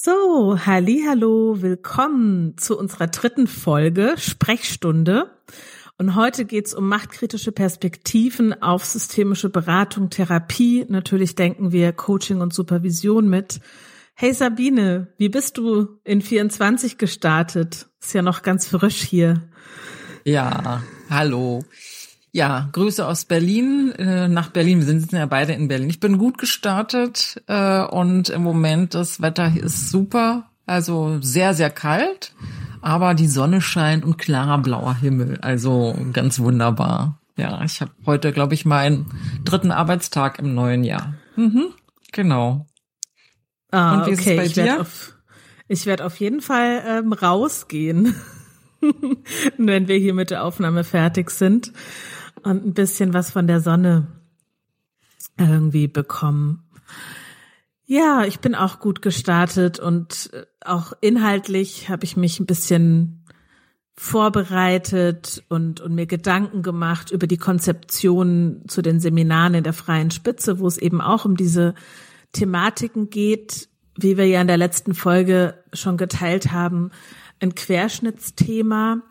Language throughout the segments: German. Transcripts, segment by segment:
So, halli, hallo, willkommen zu unserer dritten Folge Sprechstunde. Und heute geht's um machtkritische Perspektiven auf systemische Beratung, Therapie. Natürlich denken wir Coaching und Supervision mit. Hey Sabine, wie bist du in 24 gestartet? Ist ja noch ganz frisch hier. Ja, hallo. Ja, Grüße aus Berlin äh, nach Berlin. Wir sitzen ja beide in Berlin. Ich bin gut gestartet äh, und im Moment das Wetter ist super, also sehr sehr kalt, aber die Sonne scheint und klarer blauer Himmel, also ganz wunderbar. Ja, ich habe heute glaube ich meinen dritten Arbeitstag im neuen Jahr. Mhm, genau. Ah, und wie okay. ist es bei dir? Ich werde auf jeden Fall ähm, rausgehen, wenn wir hier mit der Aufnahme fertig sind und ein bisschen was von der Sonne irgendwie bekommen. Ja, ich bin auch gut gestartet und äh, auch inhaltlich habe ich mich ein bisschen vorbereitet und, und mir Gedanken gemacht über die Konzeption zu den Seminaren in der freien Spitze, wo es eben auch um diese Thematiken geht, wie wir ja in der letzten Folge schon geteilt haben, ein Querschnittsthema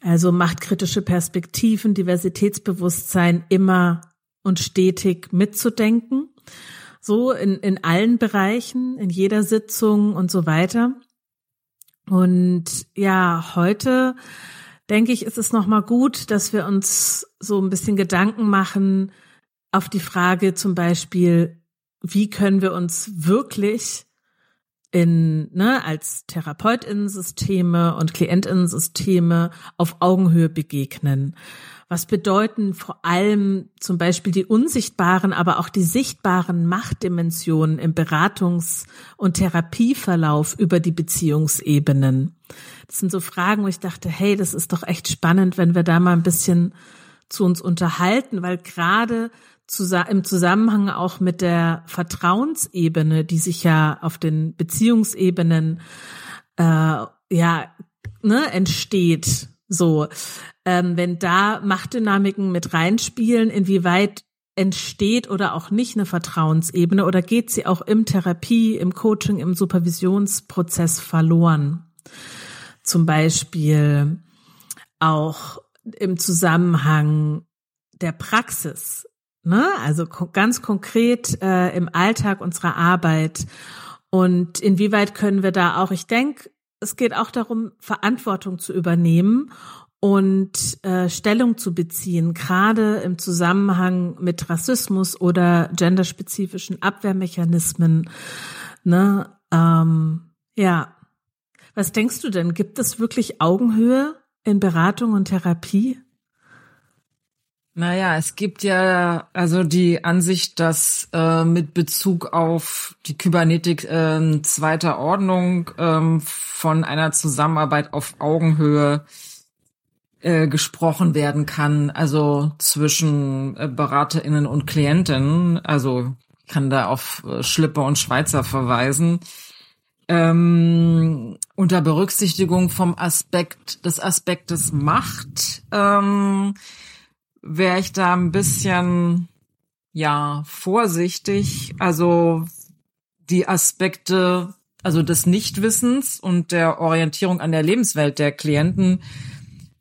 also machtkritische Perspektiven, Diversitätsbewusstsein immer und stetig mitzudenken. So in, in allen Bereichen, in jeder Sitzung und so weiter. Und ja, heute denke ich, ist es nochmal gut, dass wir uns so ein bisschen Gedanken machen auf die Frage zum Beispiel, wie können wir uns wirklich in, ne, als Therapeutinnensysteme und Klientinnensysteme auf Augenhöhe begegnen. Was bedeuten vor allem zum Beispiel die unsichtbaren, aber auch die sichtbaren Machtdimensionen im Beratungs- und Therapieverlauf über die Beziehungsebenen? Das sind so Fragen, wo ich dachte, hey, das ist doch echt spannend, wenn wir da mal ein bisschen zu uns unterhalten, weil gerade im Zusammenhang auch mit der Vertrauensebene, die sich ja auf den Beziehungsebenen äh, ja ne, entsteht, so ähm, wenn da Machtdynamiken mit reinspielen, inwieweit entsteht oder auch nicht eine Vertrauensebene oder geht sie auch im Therapie, im Coaching, im Supervisionsprozess verloren? Zum Beispiel auch im Zusammenhang der Praxis. Ne? Also ganz konkret äh, im Alltag unserer Arbeit. Und inwieweit können wir da auch, ich denke, es geht auch darum, Verantwortung zu übernehmen und äh, Stellung zu beziehen, gerade im Zusammenhang mit Rassismus oder genderspezifischen Abwehrmechanismen. Ne? Ähm, ja. Was denkst du denn? Gibt es wirklich Augenhöhe in Beratung und Therapie? Naja, es gibt ja also die Ansicht, dass äh, mit Bezug auf die Kybernetik äh, zweiter Ordnung ähm, von einer Zusammenarbeit auf Augenhöhe äh, gesprochen werden kann, also zwischen äh, BeraterInnen und Klientinnen. Also ich kann da auf äh, Schlipper und Schweizer verweisen. Ähm, unter Berücksichtigung vom Aspekt des Aspektes Macht. Ähm, wäre ich da ein bisschen, ja, vorsichtig. Also die Aspekte, also des Nichtwissens und der Orientierung an der Lebenswelt der Klienten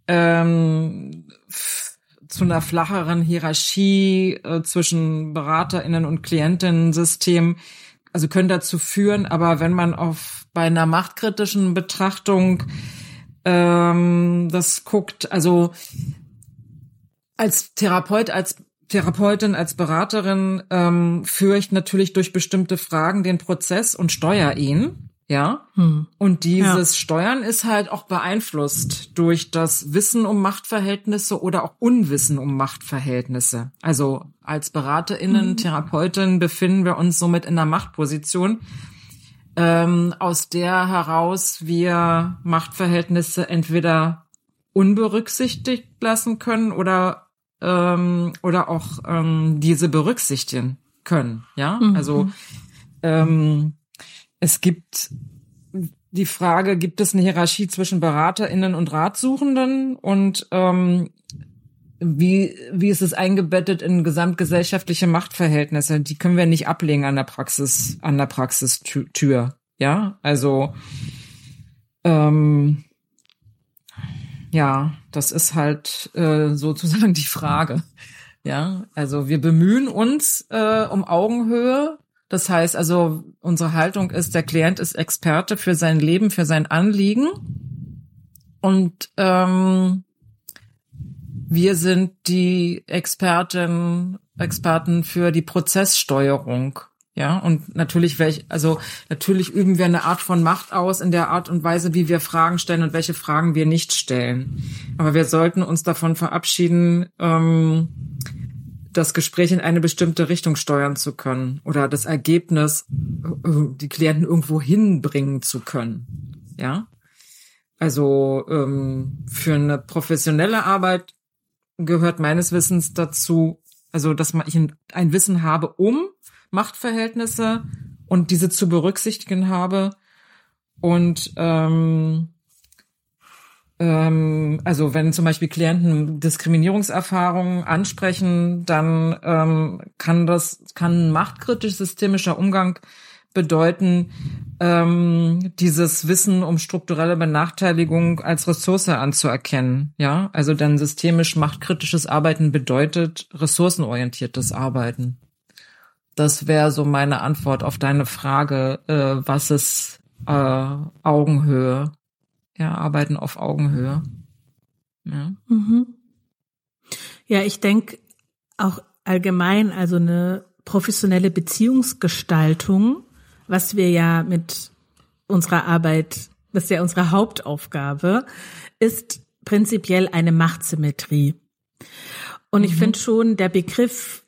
ähm, zu einer flacheren Hierarchie äh, zwischen BeraterInnen und Klientinnen-System, also können dazu führen, aber wenn man auf bei einer machtkritischen Betrachtung ähm, das guckt, also als Therapeut, als Therapeutin, als Beraterin ähm, führe ich natürlich durch bestimmte Fragen den Prozess und steuere ihn. Ja. Hm. Und dieses ja. Steuern ist halt auch beeinflusst durch das Wissen um Machtverhältnisse oder auch Unwissen um Machtverhältnisse. Also als BeraterInnen, hm. Therapeutin befinden wir uns somit in einer Machtposition, ähm, aus der heraus wir Machtverhältnisse entweder unberücksichtigt lassen können oder ähm, oder auch ähm, diese berücksichtigen können. Ja, mhm. also ähm, es gibt die Frage, gibt es eine Hierarchie zwischen BeraterInnen und Ratsuchenden und ähm, wie, wie ist es eingebettet in gesamtgesellschaftliche Machtverhältnisse? Die können wir nicht ablegen an der Praxis, an der Praxistür. Ja, also ähm, ja, das ist halt äh, sozusagen die Frage. Ja, also wir bemühen uns äh, um Augenhöhe. Das heißt also, unsere Haltung ist, der Klient ist Experte für sein Leben, für sein Anliegen. Und ähm, wir sind die Expertin, Experten für die Prozesssteuerung. Ja, und natürlich welch, also natürlich üben wir eine Art von Macht aus in der Art und Weise, wie wir Fragen stellen und welche Fragen wir nicht stellen. Aber wir sollten uns davon verabschieden, ähm, das Gespräch in eine bestimmte Richtung steuern zu können oder das Ergebnis, äh, die Klienten irgendwo hinbringen zu können. Ja, also ähm, für eine professionelle Arbeit gehört meines Wissens dazu, also dass man ich ein Wissen habe um Machtverhältnisse und diese zu berücksichtigen habe. Und ähm, ähm, also wenn zum Beispiel Klienten Diskriminierungserfahrungen ansprechen, dann ähm, kann das kann machtkritisch systemischer Umgang bedeuten, ähm, dieses Wissen um strukturelle Benachteiligung als Ressource anzuerkennen. Ja, also dann systemisch machtkritisches Arbeiten bedeutet ressourcenorientiertes Arbeiten. Das wäre so meine Antwort auf deine Frage, äh, was ist äh, Augenhöhe? Ja, arbeiten auf Augenhöhe. Ja, mhm. ja ich denke auch allgemein, also eine professionelle Beziehungsgestaltung, was wir ja mit unserer Arbeit, das ist ja unsere Hauptaufgabe, ist prinzipiell eine Machtsymmetrie. Und ich mhm. finde schon, der Begriff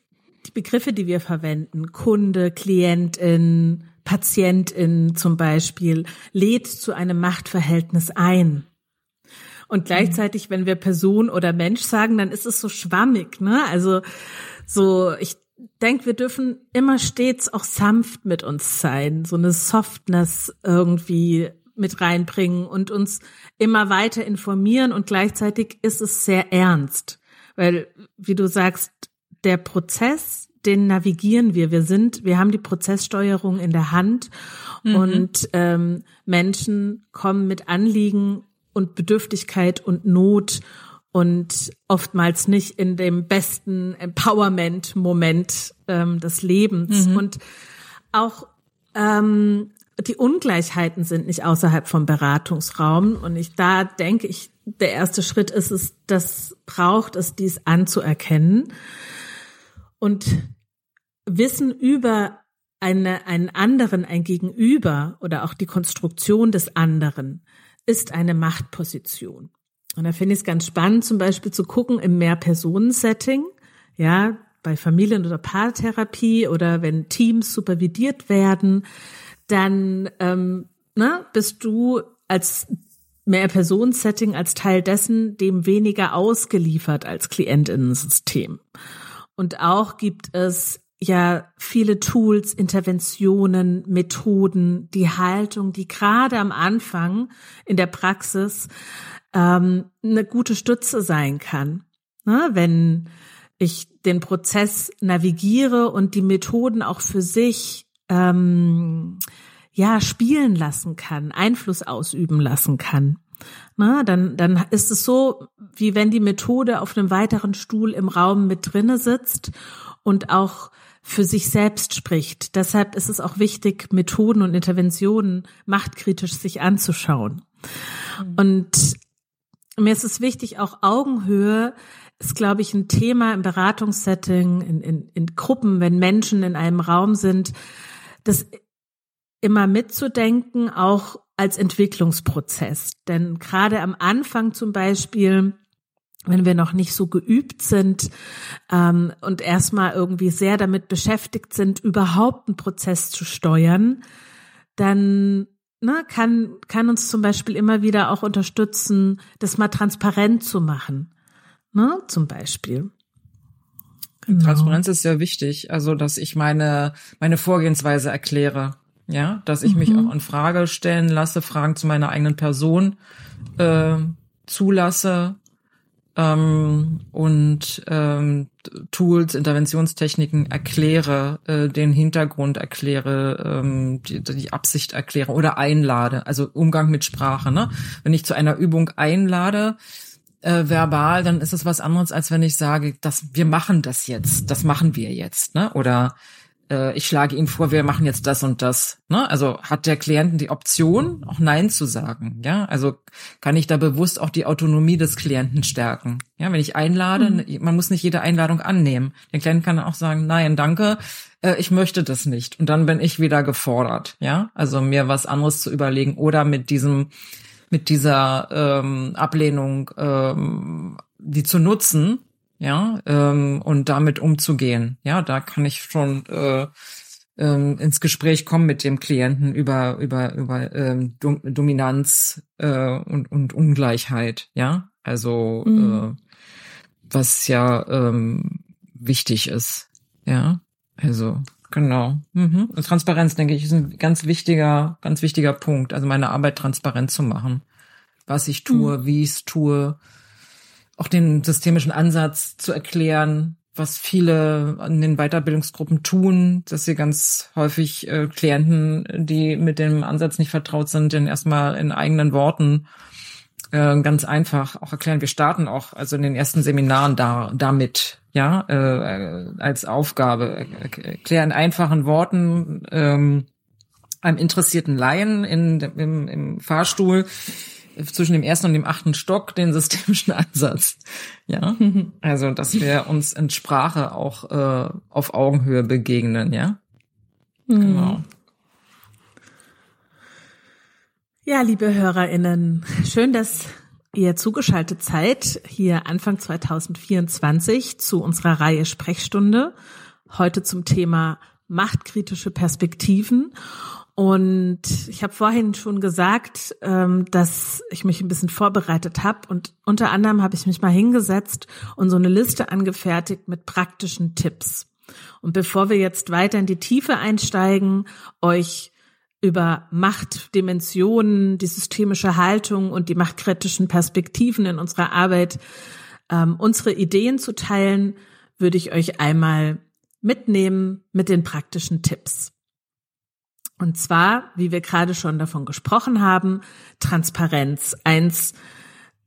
die Begriffe, die wir verwenden, Kunde, Klientin, Patientin zum Beispiel, lädt zu einem Machtverhältnis ein. Und gleichzeitig, wenn wir Person oder Mensch sagen, dann ist es so schwammig, ne? Also so, ich denke, wir dürfen immer stets auch sanft mit uns sein, so eine Softness irgendwie mit reinbringen und uns immer weiter informieren und gleichzeitig ist es sehr ernst, weil, wie du sagst, der Prozess, den navigieren wir. Wir sind, wir haben die Prozesssteuerung in der Hand mhm. und ähm, Menschen kommen mit Anliegen und Bedürftigkeit und Not und oftmals nicht in dem besten Empowerment-Moment ähm, des Lebens. Mhm. Und auch ähm, die Ungleichheiten sind nicht außerhalb vom Beratungsraum. Und ich da denke ich, der erste Schritt ist es, das braucht es, dies anzuerkennen und Wissen über eine, einen anderen, ein Gegenüber oder auch die Konstruktion des anderen ist eine Machtposition. Und da finde ich es ganz spannend, zum Beispiel zu gucken im Mehrpersonen-Setting, ja, bei Familien- oder Paartherapie oder wenn Teams supervidiert werden, dann ähm, ne, bist du als Mehrpersonen-Setting als Teil dessen dem weniger ausgeliefert als Klientinnensystem. Und auch gibt es ja viele Tools, Interventionen, Methoden, die Haltung, die gerade am Anfang in der Praxis ähm, eine gute Stütze sein kann. Ne? Wenn ich den Prozess navigiere und die Methoden auch für sich ähm, ja spielen lassen kann, Einfluss ausüben lassen kann. Na, dann, dann ist es so, wie wenn die Methode auf einem weiteren Stuhl im Raum mit drinne sitzt und auch für sich selbst spricht. Deshalb ist es auch wichtig, Methoden und Interventionen machtkritisch sich anzuschauen. Mhm. Und mir ist es wichtig, auch Augenhöhe ist, glaube ich, ein Thema im Beratungssetting, in, in, in Gruppen, wenn Menschen in einem Raum sind, das immer mitzudenken, auch als Entwicklungsprozess. Denn gerade am Anfang zum Beispiel, wenn wir noch nicht so geübt sind ähm, und erstmal irgendwie sehr damit beschäftigt sind, überhaupt einen Prozess zu steuern, dann ne, kann, kann uns zum Beispiel immer wieder auch unterstützen, das mal transparent zu machen. Ne, zum Beispiel. Genau. Transparenz ist sehr wichtig, also dass ich meine meine Vorgehensweise erkläre. Ja, dass ich mhm. mich auch in Frage stellen lasse, Fragen zu meiner eigenen Person äh, zulasse, ähm, und ähm, Tools, Interventionstechniken erkläre, äh, den Hintergrund erkläre, ähm, die, die Absicht erkläre oder einlade. Also Umgang mit Sprache. Ne? Wenn ich zu einer Übung einlade, äh, verbal, dann ist es was anderes, als wenn ich sage, dass wir machen das jetzt, das machen wir jetzt, ne? Oder äh, ich schlage Ihnen vor, wir machen jetzt das und das. Ne? Also hat der Klienten die Option, auch Nein zu sagen. Ja, also kann ich da bewusst auch die Autonomie des Klienten stärken. Ja, wenn ich einlade, mhm. man muss nicht jede Einladung annehmen. Der Klient kann auch sagen, nein, danke, äh, ich möchte das nicht. Und dann bin ich wieder gefordert. Ja, also mir was anderes zu überlegen oder mit diesem mit dieser ähm, Ablehnung ähm, die zu nutzen ja, ähm, und damit umzugehen. Ja, da kann ich schon äh, ähm, ins Gespräch kommen mit dem Klienten über über über ähm, Dom Dominanz äh, und und Ungleichheit. Ja, also mhm. äh, was ja ähm, wichtig ist. Ja, also genau. Mhm. Und Transparenz denke ich ist ein ganz wichtiger ganz wichtiger Punkt. Also meine Arbeit transparent zu machen, was ich tue, mhm. wie ich es tue auch den systemischen Ansatz zu erklären, was viele an den Weiterbildungsgruppen tun, dass sie ganz häufig äh, Klienten, die mit dem Ansatz nicht vertraut sind, dann erstmal in eigenen Worten äh, ganz einfach auch erklären. Wir starten auch also in den ersten Seminaren da damit, ja, äh, als Aufgabe. Erklären einfachen Worten ähm, einem interessierten Laien in, im, im Fahrstuhl, zwischen dem ersten und dem achten Stock den systemischen Ansatz. Ja, also dass wir uns in Sprache auch äh, auf Augenhöhe begegnen. Ja, mhm. genau. Ja, liebe HörerInnen, schön, dass ihr zugeschaltet seid hier Anfang 2024 zu unserer Reihe Sprechstunde. Heute zum Thema machtkritische Perspektiven. Und ich habe vorhin schon gesagt, ähm, dass ich mich ein bisschen vorbereitet habe. Und unter anderem habe ich mich mal hingesetzt und so eine Liste angefertigt mit praktischen Tipps. Und bevor wir jetzt weiter in die Tiefe einsteigen, euch über Machtdimensionen, die systemische Haltung und die machtkritischen Perspektiven in unserer Arbeit ähm, unsere Ideen zu teilen, würde ich euch einmal mitnehmen mit den praktischen Tipps. Und zwar, wie wir gerade schon davon gesprochen haben, Transparenz, eins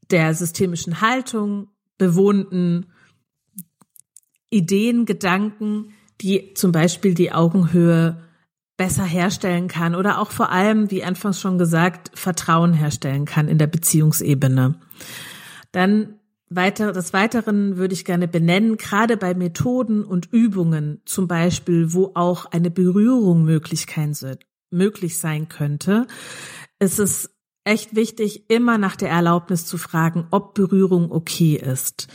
der systemischen Haltung, bewohnten Ideen, Gedanken, die zum Beispiel die Augenhöhe besser herstellen kann oder auch vor allem, wie anfangs schon gesagt, Vertrauen herstellen kann in der Beziehungsebene. Dann weiter, des Weiteren würde ich gerne benennen, gerade bei Methoden und Übungen, zum Beispiel, wo auch eine Berührung möglich sein könnte, ist es echt wichtig, immer nach der Erlaubnis zu fragen, ob Berührung okay ist.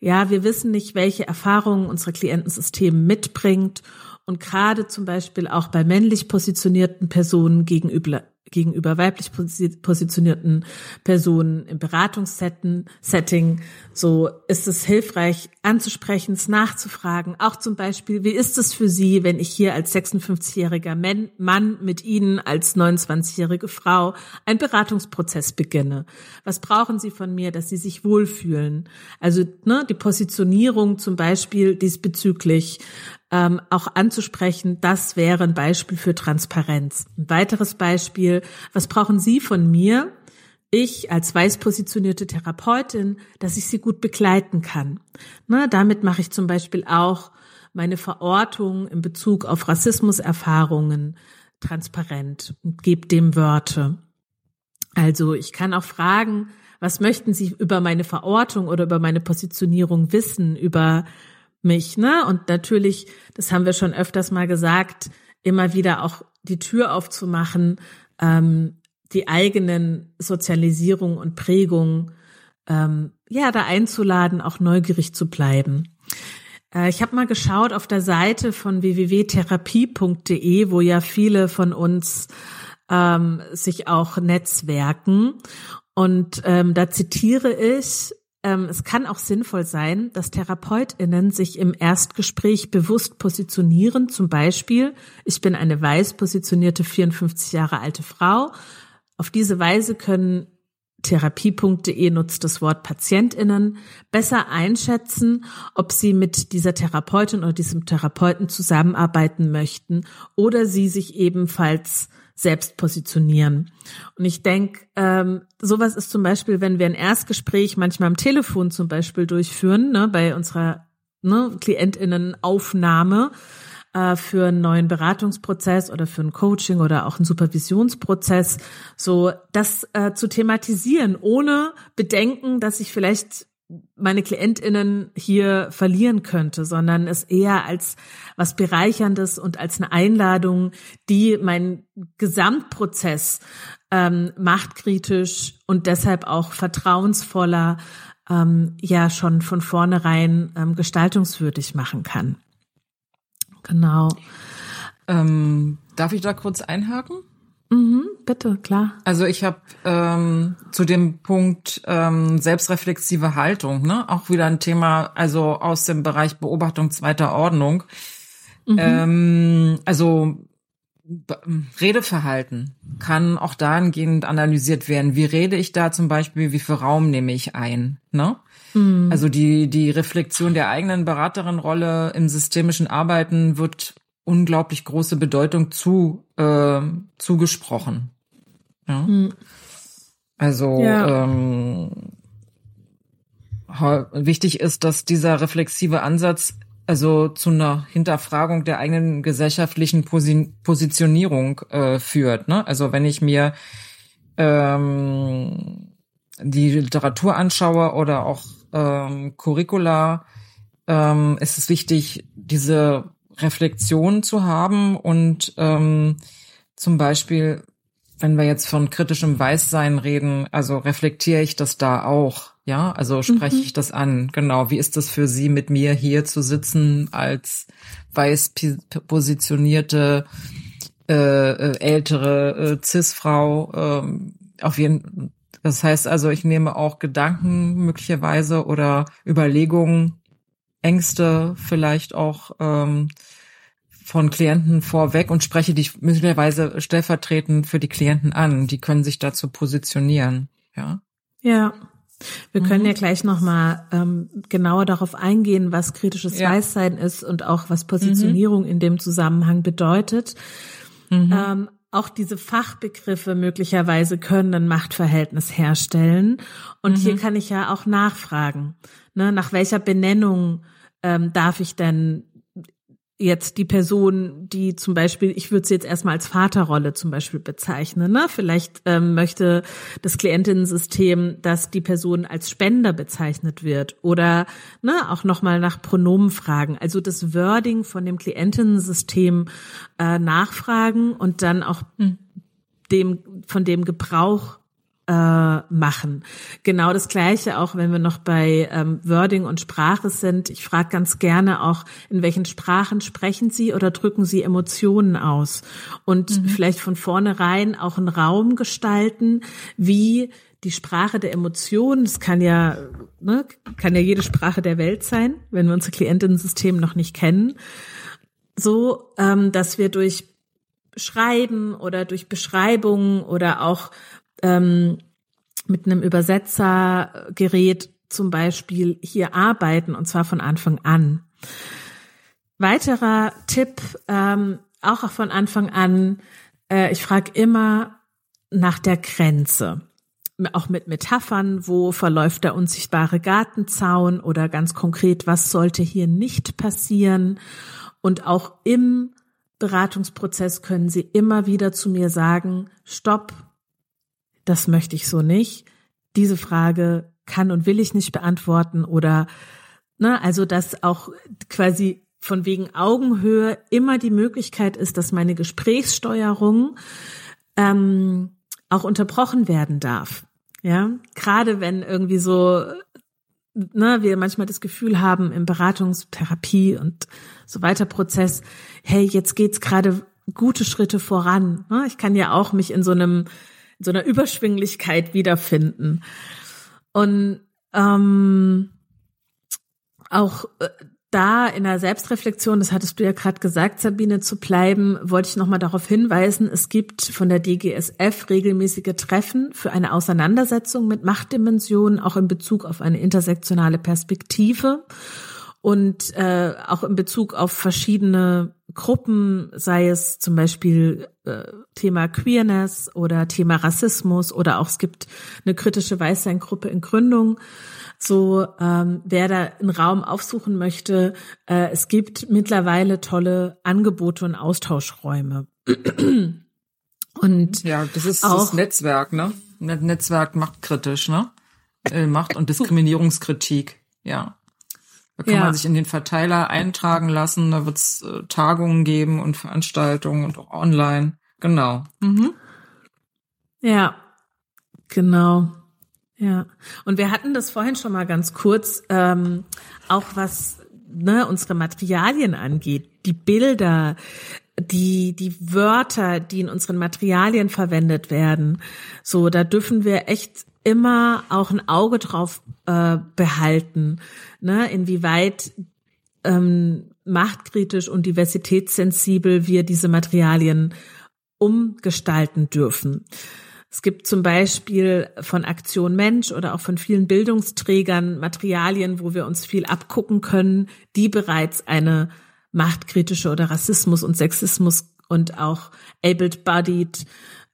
Ja, wir wissen nicht, welche Erfahrungen unsere Klientensystem mitbringt und gerade zum Beispiel auch bei männlich positionierten Personen gegenüber gegenüber weiblich positionierten Personen im Beratungssetting. So ist es hilfreich anzusprechen, es nachzufragen. Auch zum Beispiel, wie ist es für Sie, wenn ich hier als 56-jähriger Mann mit Ihnen als 29-jährige Frau einen Beratungsprozess beginne? Was brauchen Sie von mir, dass Sie sich wohlfühlen? Also ne, die Positionierung zum Beispiel diesbezüglich ähm, auch anzusprechen, das wäre ein Beispiel für Transparenz. Ein weiteres Beispiel, was brauchen Sie von mir? Ich als weiß positionierte Therapeutin, dass ich Sie gut begleiten kann. Na, damit mache ich zum Beispiel auch meine Verortung in Bezug auf Rassismuserfahrungen transparent und gebe dem Wörter. Also ich kann auch fragen, was möchten Sie über meine Verortung oder über meine Positionierung wissen, über mich, ne? Und natürlich, das haben wir schon öfters mal gesagt, immer wieder auch die Tür aufzumachen, ähm, die eigenen Sozialisierung und Prägung, ähm, ja, da einzuladen, auch neugierig zu bleiben. Äh, ich habe mal geschaut auf der Seite von www.therapie.de, wo ja viele von uns ähm, sich auch netzwerken. Und ähm, da zitiere ich es kann auch sinnvoll sein, dass TherapeutInnen sich im Erstgespräch bewusst positionieren. Zum Beispiel, ich bin eine weiß positionierte 54 Jahre alte Frau. Auf diese Weise können therapie.de nutzt das Wort PatientInnen, besser einschätzen, ob sie mit dieser Therapeutin oder diesem Therapeuten zusammenarbeiten möchten oder sie sich ebenfalls selbst positionieren. Und ich denke, ähm, sowas ist zum Beispiel, wenn wir ein Erstgespräch manchmal am Telefon zum Beispiel durchführen, ne, bei unserer ne, KlientInnen-Aufnahme, äh, für einen neuen Beratungsprozess oder für ein Coaching oder auch einen Supervisionsprozess, so das äh, zu thematisieren, ohne Bedenken, dass ich vielleicht meine KlientInnen hier verlieren könnte, sondern es eher als was Bereicherndes und als eine Einladung, die meinen Gesamtprozess ähm, machtkritisch und deshalb auch vertrauensvoller ähm, ja schon von vornherein ähm, gestaltungswürdig machen kann. Genau. Ähm, darf ich da kurz einhaken? Mhm, bitte, klar. Also ich habe ähm, zu dem Punkt ähm, selbstreflexive Haltung, ne, auch wieder ein Thema, also aus dem Bereich Beobachtung zweiter Ordnung. Mhm. Ähm, also Redeverhalten kann auch dahingehend analysiert werden. Wie rede ich da zum Beispiel? Wie viel Raum nehme ich ein? Ne? Mhm. Also die, die Reflexion der eigenen Beraterin-Rolle im systemischen Arbeiten wird unglaublich große Bedeutung zu, äh, zugesprochen. Ja? Mhm. Also ja. Ähm, wichtig ist, dass dieser reflexive Ansatz also zu einer Hinterfragung der eigenen gesellschaftlichen Posi Positionierung äh, führt. Ne? Also wenn ich mir ähm, die Literatur anschaue oder auch ähm, Curricula, ähm, ist es wichtig, diese Reflexion zu haben und ähm, zum Beispiel, wenn wir jetzt von kritischem Weißsein reden, also reflektiere ich das da auch ja, also spreche mhm. ich das an. Genau. Wie ist das für Sie, mit mir hier zu sitzen als weiß positionierte äh, äh, ältere äh, Cis-Frau? Ähm, auf jeden. Das heißt also, ich nehme auch Gedanken möglicherweise oder Überlegungen, Ängste vielleicht auch ähm, von Klienten vorweg und spreche die möglicherweise stellvertretend für die Klienten an. Die können sich dazu positionieren. Ja. Ja. Wir können mhm. ja gleich nochmal ähm, genauer darauf eingehen, was kritisches ja. Weißsein ist und auch was Positionierung mhm. in dem Zusammenhang bedeutet. Mhm. Ähm, auch diese Fachbegriffe möglicherweise können ein Machtverhältnis herstellen. Und hier mhm. kann ich ja auch nachfragen, ne, nach welcher Benennung ähm, darf ich denn jetzt die Person, die zum Beispiel, ich würde sie jetzt erstmal als Vaterrolle zum Beispiel bezeichnen, ne? Vielleicht ähm, möchte das Klientinnensystem, dass die Person als Spender bezeichnet wird oder ne, auch nochmal nach Pronomen fragen. Also das Wording von dem Klientinnensystem äh, nachfragen und dann auch hm. dem von dem Gebrauch äh, machen. Genau das Gleiche auch, wenn wir noch bei ähm, Wording und Sprache sind. Ich frage ganz gerne auch, in welchen Sprachen sprechen Sie oder drücken Sie Emotionen aus? Und mhm. vielleicht von vornherein auch einen Raum gestalten, wie die Sprache der Emotionen, das kann ja, ne, kann ja jede Sprache der Welt sein, wenn wir unser Klientinnensystem noch nicht kennen, so, ähm, dass wir durch Schreiben oder durch Beschreibungen oder auch ähm, mit einem Übersetzergerät zum Beispiel hier arbeiten und zwar von Anfang an. Weiterer Tipp, ähm, auch von Anfang an, äh, ich frage immer nach der Grenze. Auch mit Metaphern, wo verläuft der unsichtbare Gartenzaun oder ganz konkret, was sollte hier nicht passieren. Und auch im Beratungsprozess können Sie immer wieder zu mir sagen, stopp, das möchte ich so nicht. Diese Frage kann und will ich nicht beantworten oder, ne, also dass auch quasi von wegen Augenhöhe immer die Möglichkeit ist, dass meine Gesprächssteuerung ähm, auch unterbrochen werden darf. Ja, gerade wenn irgendwie so, ne, wir manchmal das Gefühl haben im Beratungstherapie und so weiter Prozess, hey, jetzt geht's gerade gute Schritte voran. Ne? Ich kann ja auch mich in so einem in so einer Überschwinglichkeit wiederfinden. Und ähm, auch äh, da in der Selbstreflexion, das hattest du ja gerade gesagt, Sabine, zu bleiben, wollte ich nochmal darauf hinweisen, es gibt von der DGSF regelmäßige Treffen für eine Auseinandersetzung mit Machtdimensionen, auch in Bezug auf eine intersektionale Perspektive und äh, auch in Bezug auf verschiedene Gruppen, sei es zum Beispiel äh, Thema Queerness oder Thema Rassismus oder auch es gibt eine kritische Weißsein-Gruppe in Gründung. So, ähm, wer da einen Raum aufsuchen möchte, äh, es gibt mittlerweile tolle Angebote und Austauschräume. und ja, das ist auch, das Netzwerk, ne? Netzwerk machtkritisch, ne? Äh, Macht- und Diskriminierungskritik, ja. Da kann ja. man sich in den Verteiler eintragen lassen, da wird's äh, Tagungen geben und Veranstaltungen und auch online. Genau. Mhm. Ja, genau. Ja, und wir hatten das vorhin schon mal ganz kurz, ähm, auch was ne, unsere Materialien angeht, die Bilder, die, die Wörter, die in unseren Materialien verwendet werden. So, da dürfen wir echt immer auch ein Auge drauf äh, behalten, ne, inwieweit ähm, machtkritisch und diversitätssensibel wir diese Materialien umgestalten dürfen. Es gibt zum Beispiel von Aktion Mensch oder auch von vielen Bildungsträgern Materialien, wo wir uns viel abgucken können, die bereits eine machtkritische oder Rassismus und Sexismus und auch abled-bodied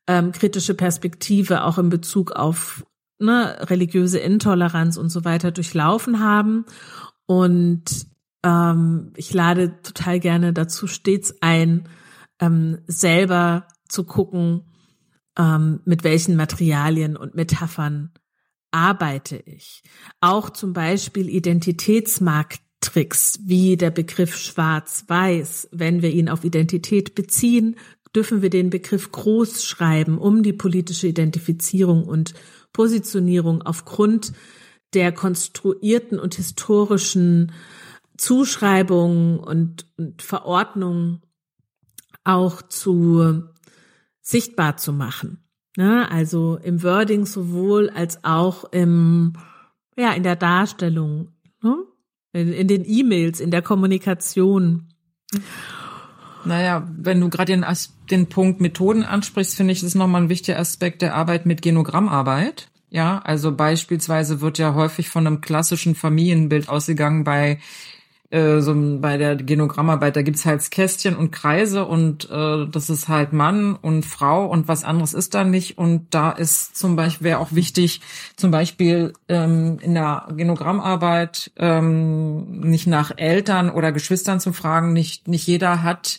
ähm, kritische Perspektive auch in Bezug auf ne, religiöse Intoleranz und so weiter durchlaufen haben. Und ähm, ich lade total gerne dazu stets ein, ähm, selber zu gucken, ähm, mit welchen Materialien und Metaphern arbeite ich. Auch zum Beispiel Identitätsmarkttricks wie der Begriff schwarz-weiß. Wenn wir ihn auf Identität beziehen, dürfen wir den Begriff groß schreiben, um die politische Identifizierung und Positionierung aufgrund der konstruierten und historischen Zuschreibungen und, und Verordnungen auch zu sichtbar zu machen. Ne? Also im Wording sowohl als auch im, ja, in der Darstellung, ne? in, in den E-Mails, in der Kommunikation. Naja, wenn du gerade den, den Punkt Methoden ansprichst, finde ich, das ist nochmal ein wichtiger Aspekt der Arbeit mit Genogrammarbeit. Ja, also beispielsweise wird ja häufig von einem klassischen Familienbild ausgegangen bei äh, so bei der Genogrammarbeit, da gibt's halt Kästchen und Kreise und äh, das ist halt Mann und Frau und was anderes ist da nicht. Und da ist zum Beispiel wäre auch wichtig, zum Beispiel ähm, in der Genogrammarbeit ähm, nicht nach Eltern oder Geschwistern zu fragen. Nicht, nicht jeder hat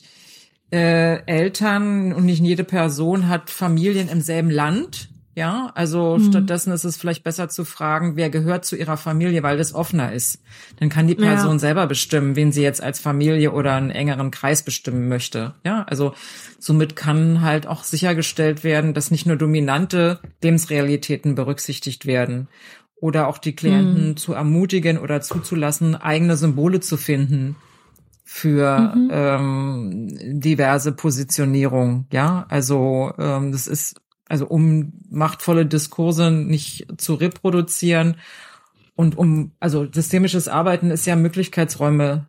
äh, Eltern und nicht jede Person hat Familien im selben Land. Ja, also mhm. stattdessen ist es vielleicht besser zu fragen, wer gehört zu ihrer Familie, weil das offener ist. Dann kann die Person ja. selber bestimmen, wen sie jetzt als Familie oder einen engeren Kreis bestimmen möchte. Ja, also somit kann halt auch sichergestellt werden, dass nicht nur dominante Lebensrealitäten berücksichtigt werden oder auch die Klienten mhm. zu ermutigen oder zuzulassen, eigene Symbole zu finden für mhm. ähm, diverse Positionierung. Ja, also ähm, das ist also um machtvolle Diskurse nicht zu reproduzieren und um, also systemisches Arbeiten ist ja Möglichkeitsräume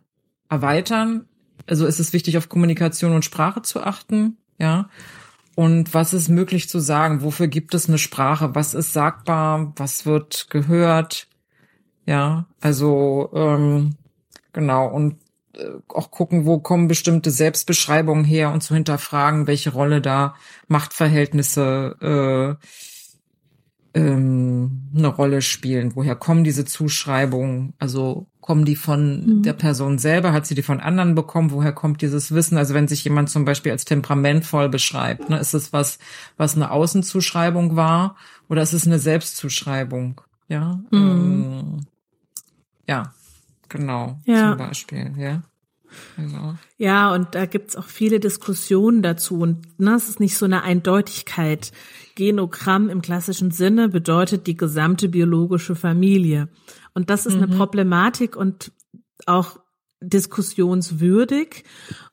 erweitern. Also ist es wichtig, auf Kommunikation und Sprache zu achten, ja. Und was ist möglich zu sagen? Wofür gibt es eine Sprache? Was ist sagbar? Was wird gehört? Ja, also ähm, genau. Und auch gucken, wo kommen bestimmte Selbstbeschreibungen her und zu hinterfragen, welche Rolle da Machtverhältnisse äh, ähm, eine Rolle spielen. Woher kommen diese Zuschreibungen? Also kommen die von mhm. der Person selber? Hat sie die von anderen bekommen? Woher kommt dieses Wissen? Also wenn sich jemand zum Beispiel als temperamentvoll beschreibt, ne, ist es was, was eine Außenzuschreibung war oder ist es eine Selbstzuschreibung? Ja, mhm. ähm, ja, Genau, ja. zum Beispiel, ja. Also. Ja, und da gibt's auch viele Diskussionen dazu. Und ne, es ist nicht so eine Eindeutigkeit. Genogramm im klassischen Sinne bedeutet die gesamte biologische Familie. Und das ist mhm. eine Problematik und auch diskussionswürdig.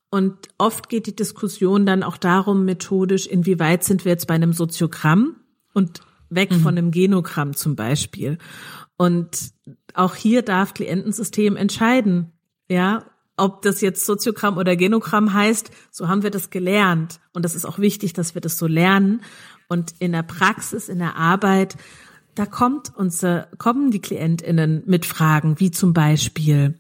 Und oft geht die Diskussion dann auch darum, methodisch, inwieweit sind wir jetzt bei einem Soziogramm und weg mhm. von einem Genogramm zum Beispiel. Und auch hier darf Klientensystem entscheiden, Ja, ob das jetzt Soziogramm oder Genogramm heißt, so haben wir das gelernt. Und das ist auch wichtig, dass wir das so lernen. Und in der Praxis, in der Arbeit, da kommt unsere, kommen die KlientInnen mit Fragen, wie zum Beispiel,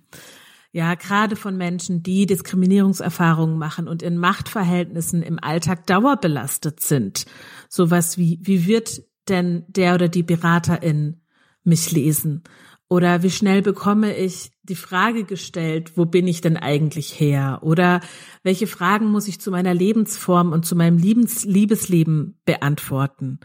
ja, gerade von Menschen, die Diskriminierungserfahrungen machen und in Machtverhältnissen im Alltag dauerbelastet sind. Sowas wie, wie wird denn der oder die Beraterin mich lesen? Oder wie schnell bekomme ich die Frage gestellt, wo bin ich denn eigentlich her? Oder welche Fragen muss ich zu meiner Lebensform und zu meinem Liebes Liebesleben beantworten?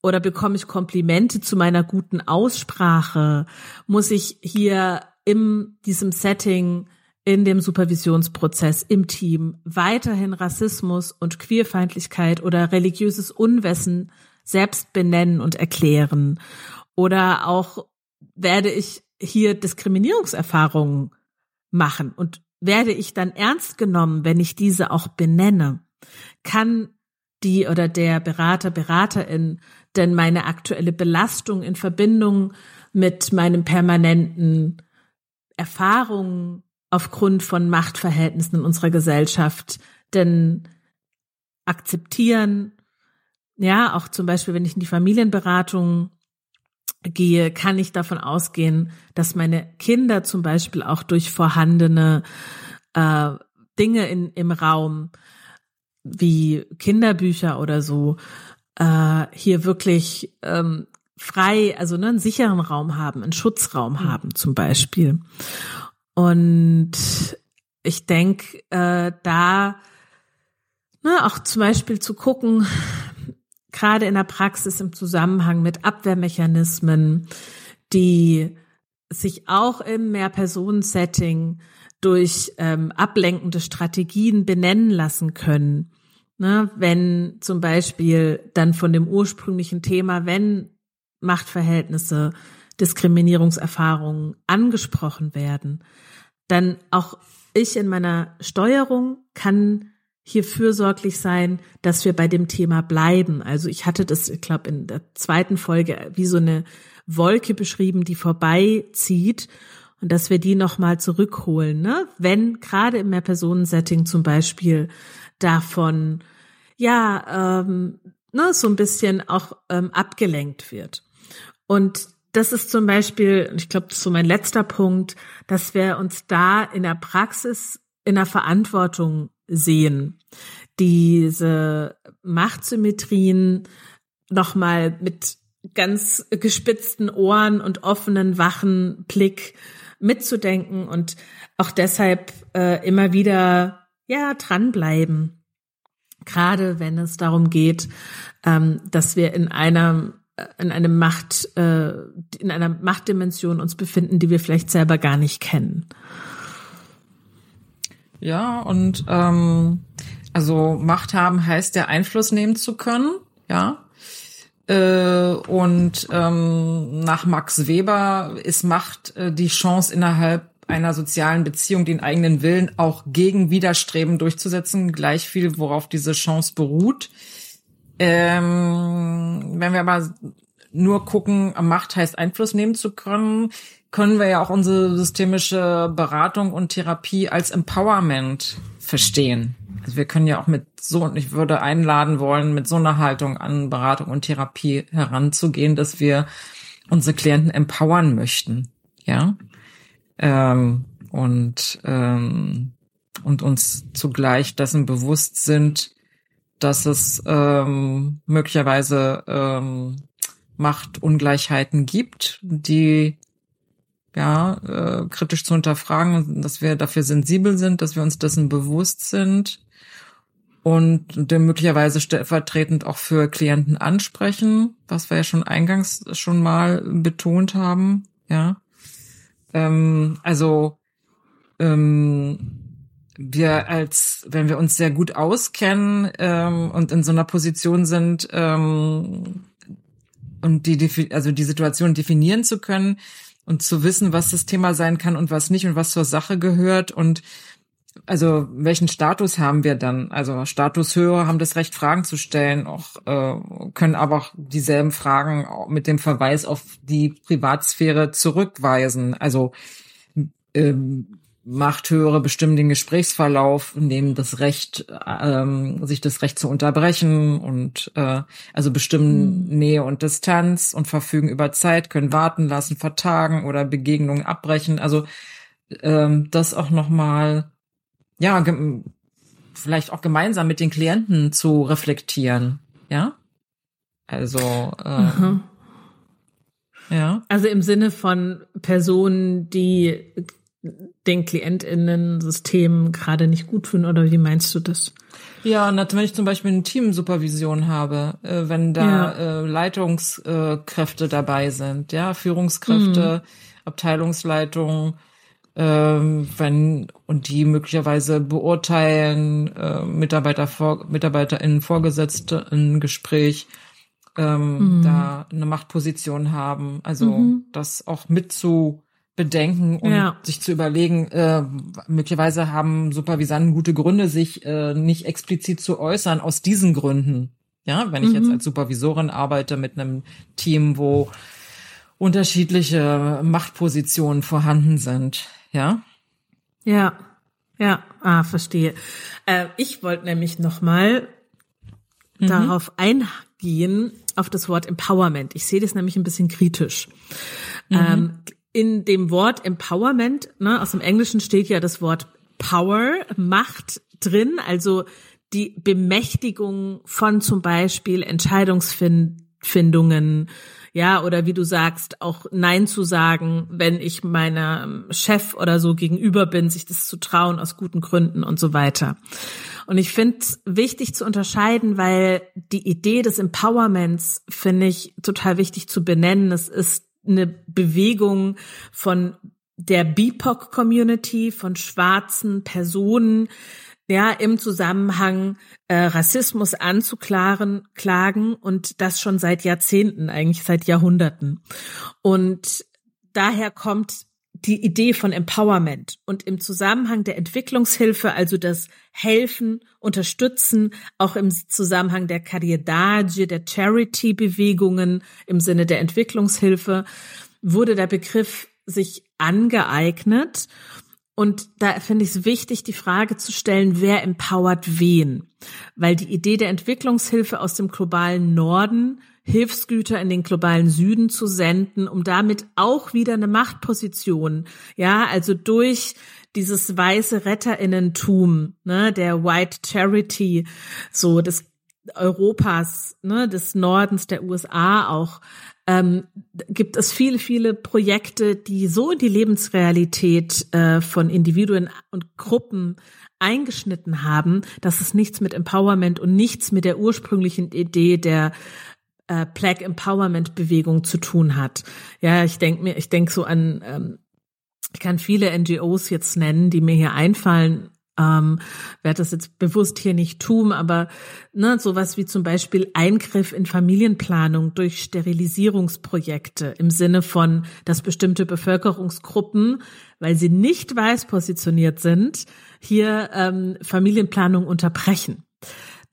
Oder bekomme ich Komplimente zu meiner guten Aussprache? Muss ich hier in diesem Setting, in dem Supervisionsprozess, im Team weiterhin Rassismus und Queerfeindlichkeit oder religiöses Unwissen selbst benennen und erklären? Oder auch werde ich hier Diskriminierungserfahrungen machen und werde ich dann ernst genommen, wenn ich diese auch benenne? Kann die oder der Berater, Beraterin denn meine aktuelle Belastung in Verbindung mit meinem permanenten Erfahrungen aufgrund von Machtverhältnissen in unserer Gesellschaft denn akzeptieren? Ja, auch zum Beispiel, wenn ich in die Familienberatung gehe, kann ich davon ausgehen, dass meine Kinder zum Beispiel auch durch vorhandene äh, Dinge in, im Raum wie Kinderbücher oder so äh, hier wirklich ähm, frei, also ne, einen sicheren Raum haben, einen Schutzraum mhm. haben zum Beispiel. Und ich denke, äh, da ne, auch zum Beispiel zu gucken, gerade in der Praxis im Zusammenhang mit Abwehrmechanismen, die sich auch im Mehrpersonen-Setting durch ähm, ablenkende Strategien benennen lassen können. Ne, wenn zum Beispiel dann von dem ursprünglichen Thema, wenn Machtverhältnisse, Diskriminierungserfahrungen angesprochen werden, dann auch ich in meiner Steuerung kann hier fürsorglich sein, dass wir bei dem Thema bleiben. Also ich hatte das, ich glaube, in der zweiten Folge wie so eine Wolke beschrieben, die vorbeizieht und dass wir die nochmal zurückholen, ne? Wenn gerade im Mehrpersonensetting zum Beispiel davon ja ähm, ne, so ein bisschen auch ähm, abgelenkt wird. Und das ist zum Beispiel, ich glaube, das ist so mein letzter Punkt, dass wir uns da in der Praxis in der Verantwortung sehen, diese Machtsymmetrien nochmal mit ganz gespitzten Ohren und offenen, wachen Blick mitzudenken und auch deshalb äh, immer wieder ja dranbleiben gerade wenn es darum geht, ähm, dass wir in einer äh, in einem Macht äh, in einer Machtdimension uns befinden, die wir vielleicht selber gar nicht kennen. Ja, und ähm, also Macht haben heißt ja Einfluss nehmen zu können, ja. Äh, und ähm, nach Max Weber ist Macht äh, die Chance innerhalb einer sozialen Beziehung den eigenen Willen auch gegen Widerstreben durchzusetzen, gleich viel, worauf diese Chance beruht. Ähm, wenn wir aber nur gucken, Macht heißt Einfluss nehmen zu können, können wir ja auch unsere systemische Beratung und Therapie als Empowerment verstehen. Also wir können ja auch mit so, und ich würde einladen wollen, mit so einer Haltung an Beratung und Therapie heranzugehen, dass wir unsere Klienten empowern möchten. Ja ähm, und und uns zugleich dessen bewusst sind, dass es ähm, möglicherweise ähm, Machtungleichheiten gibt, die ja äh, kritisch zu hinterfragen, dass wir dafür sensibel sind, dass wir uns dessen bewusst sind und der möglicherweise stellvertretend auch für Klienten ansprechen, was wir ja schon eingangs schon mal betont haben, ja. Ähm, also ähm, wir als, wenn wir uns sehr gut auskennen ähm, und in so einer Position sind ähm, und die, also die Situation definieren zu können und zu wissen, was das Thema sein kann und was nicht und was zur Sache gehört und also welchen Status haben wir dann? Also Statushörer haben das Recht, Fragen zu stellen, auch äh, können aber auch dieselben Fragen mit dem Verweis auf die Privatsphäre zurückweisen. Also ähm, Machthöhere bestimmen den Gesprächsverlauf, nehmen das Recht, ähm, sich das Recht zu unterbrechen und äh, also bestimmen mhm. Nähe und Distanz und verfügen über Zeit, können warten lassen, vertagen oder Begegnungen abbrechen. Also ähm, das auch nochmal, ja, vielleicht auch gemeinsam mit den Klienten zu reflektieren. Ja. Also ähm, mhm. ja. Also im Sinne von Personen, die den KlientInnen-System gerade nicht gut finden oder wie meinst du das? Ja, und wenn ich zum Beispiel eine Teamsupervision habe, äh, wenn da ja. äh, Leitungskräfte dabei sind, ja, Führungskräfte, mhm. Abteilungsleitung, ähm, wenn und die möglicherweise beurteilen, äh, Mitarbeiter vor, MitarbeiterInnen Vorgesetzte in Gespräch, ähm, mhm. da eine Machtposition haben, also mhm. das auch mit zu bedenken und ja. sich zu überlegen, äh, möglicherweise haben Supervisanten gute Gründe, sich äh, nicht explizit zu äußern aus diesen Gründen. Ja, wenn ich mhm. jetzt als Supervisorin arbeite mit einem Team, wo unterschiedliche Machtpositionen vorhanden sind, ja? Ja, ja, ah, verstehe. Äh, ich wollte nämlich nochmal mhm. darauf eingehen, auf das Wort Empowerment. Ich sehe das nämlich ein bisschen kritisch. Mhm. Ähm, in dem Wort Empowerment, ne, aus dem Englischen steht ja das Wort Power, Macht drin, also die Bemächtigung von zum Beispiel Entscheidungsfindungen, ja, oder wie du sagst, auch Nein zu sagen, wenn ich meinem Chef oder so gegenüber bin, sich das zu trauen aus guten Gründen und so weiter. Und ich finde es wichtig zu unterscheiden, weil die Idee des Empowerments finde ich total wichtig zu benennen. Es ist eine Bewegung von der BIPOC-Community, von schwarzen Personen, ja, im Zusammenhang äh, Rassismus anzuklagen, klagen und das schon seit Jahrzehnten, eigentlich seit Jahrhunderten. Und daher kommt die Idee von Empowerment und im Zusammenhang der Entwicklungshilfe, also das Helfen, Unterstützen, auch im Zusammenhang der Caridade, der Charity-Bewegungen im Sinne der Entwicklungshilfe, wurde der Begriff sich angeeignet. Und da finde ich es wichtig, die Frage zu stellen, wer empowert wen? Weil die Idee der Entwicklungshilfe aus dem globalen Norden Hilfsgüter in den globalen Süden zu senden, um damit auch wieder eine Machtposition, ja, also durch dieses weiße Retterinnentum, ne, der White Charity, so des Europas, ne, des Nordens der USA auch, ähm, gibt es viele, viele Projekte, die so in die Lebensrealität äh, von Individuen und Gruppen eingeschnitten haben, dass es nichts mit Empowerment und nichts mit der ursprünglichen Idee der äh, Black Empowerment Bewegung zu tun hat. Ja, ich denke mir, ich denke so an, ähm, ich kann viele NGOs jetzt nennen, die mir hier einfallen. Ähm, werde das jetzt bewusst hier nicht tun, aber ne, sowas wie zum Beispiel Eingriff in Familienplanung durch Sterilisierungsprojekte im Sinne von, dass bestimmte Bevölkerungsgruppen, weil sie nicht weiß positioniert sind, hier ähm, Familienplanung unterbrechen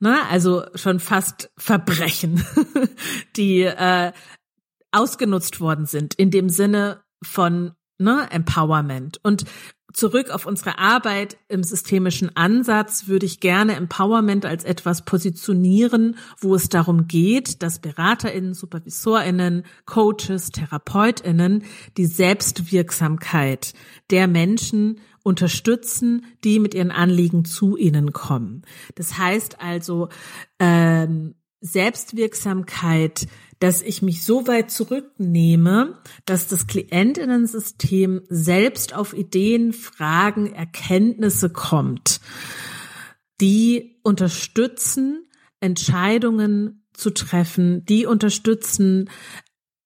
ne? also schon fast Verbrechen, die äh, ausgenutzt worden sind in dem Sinne von ne, Empowerment. Und zurück auf unsere Arbeit im systemischen Ansatz würde ich gerne Empowerment als etwas positionieren, wo es darum geht, dass Beraterinnen, Supervisorinnen, Coaches, Therapeutinnen die Selbstwirksamkeit der Menschen unterstützen, die mit ihren Anliegen zu ihnen kommen. Das heißt also ähm, Selbstwirksamkeit, dass ich mich so weit zurücknehme, dass das Klientinnensystem selbst auf Ideen, Fragen, Erkenntnisse kommt, die unterstützen, Entscheidungen zu treffen, die unterstützen,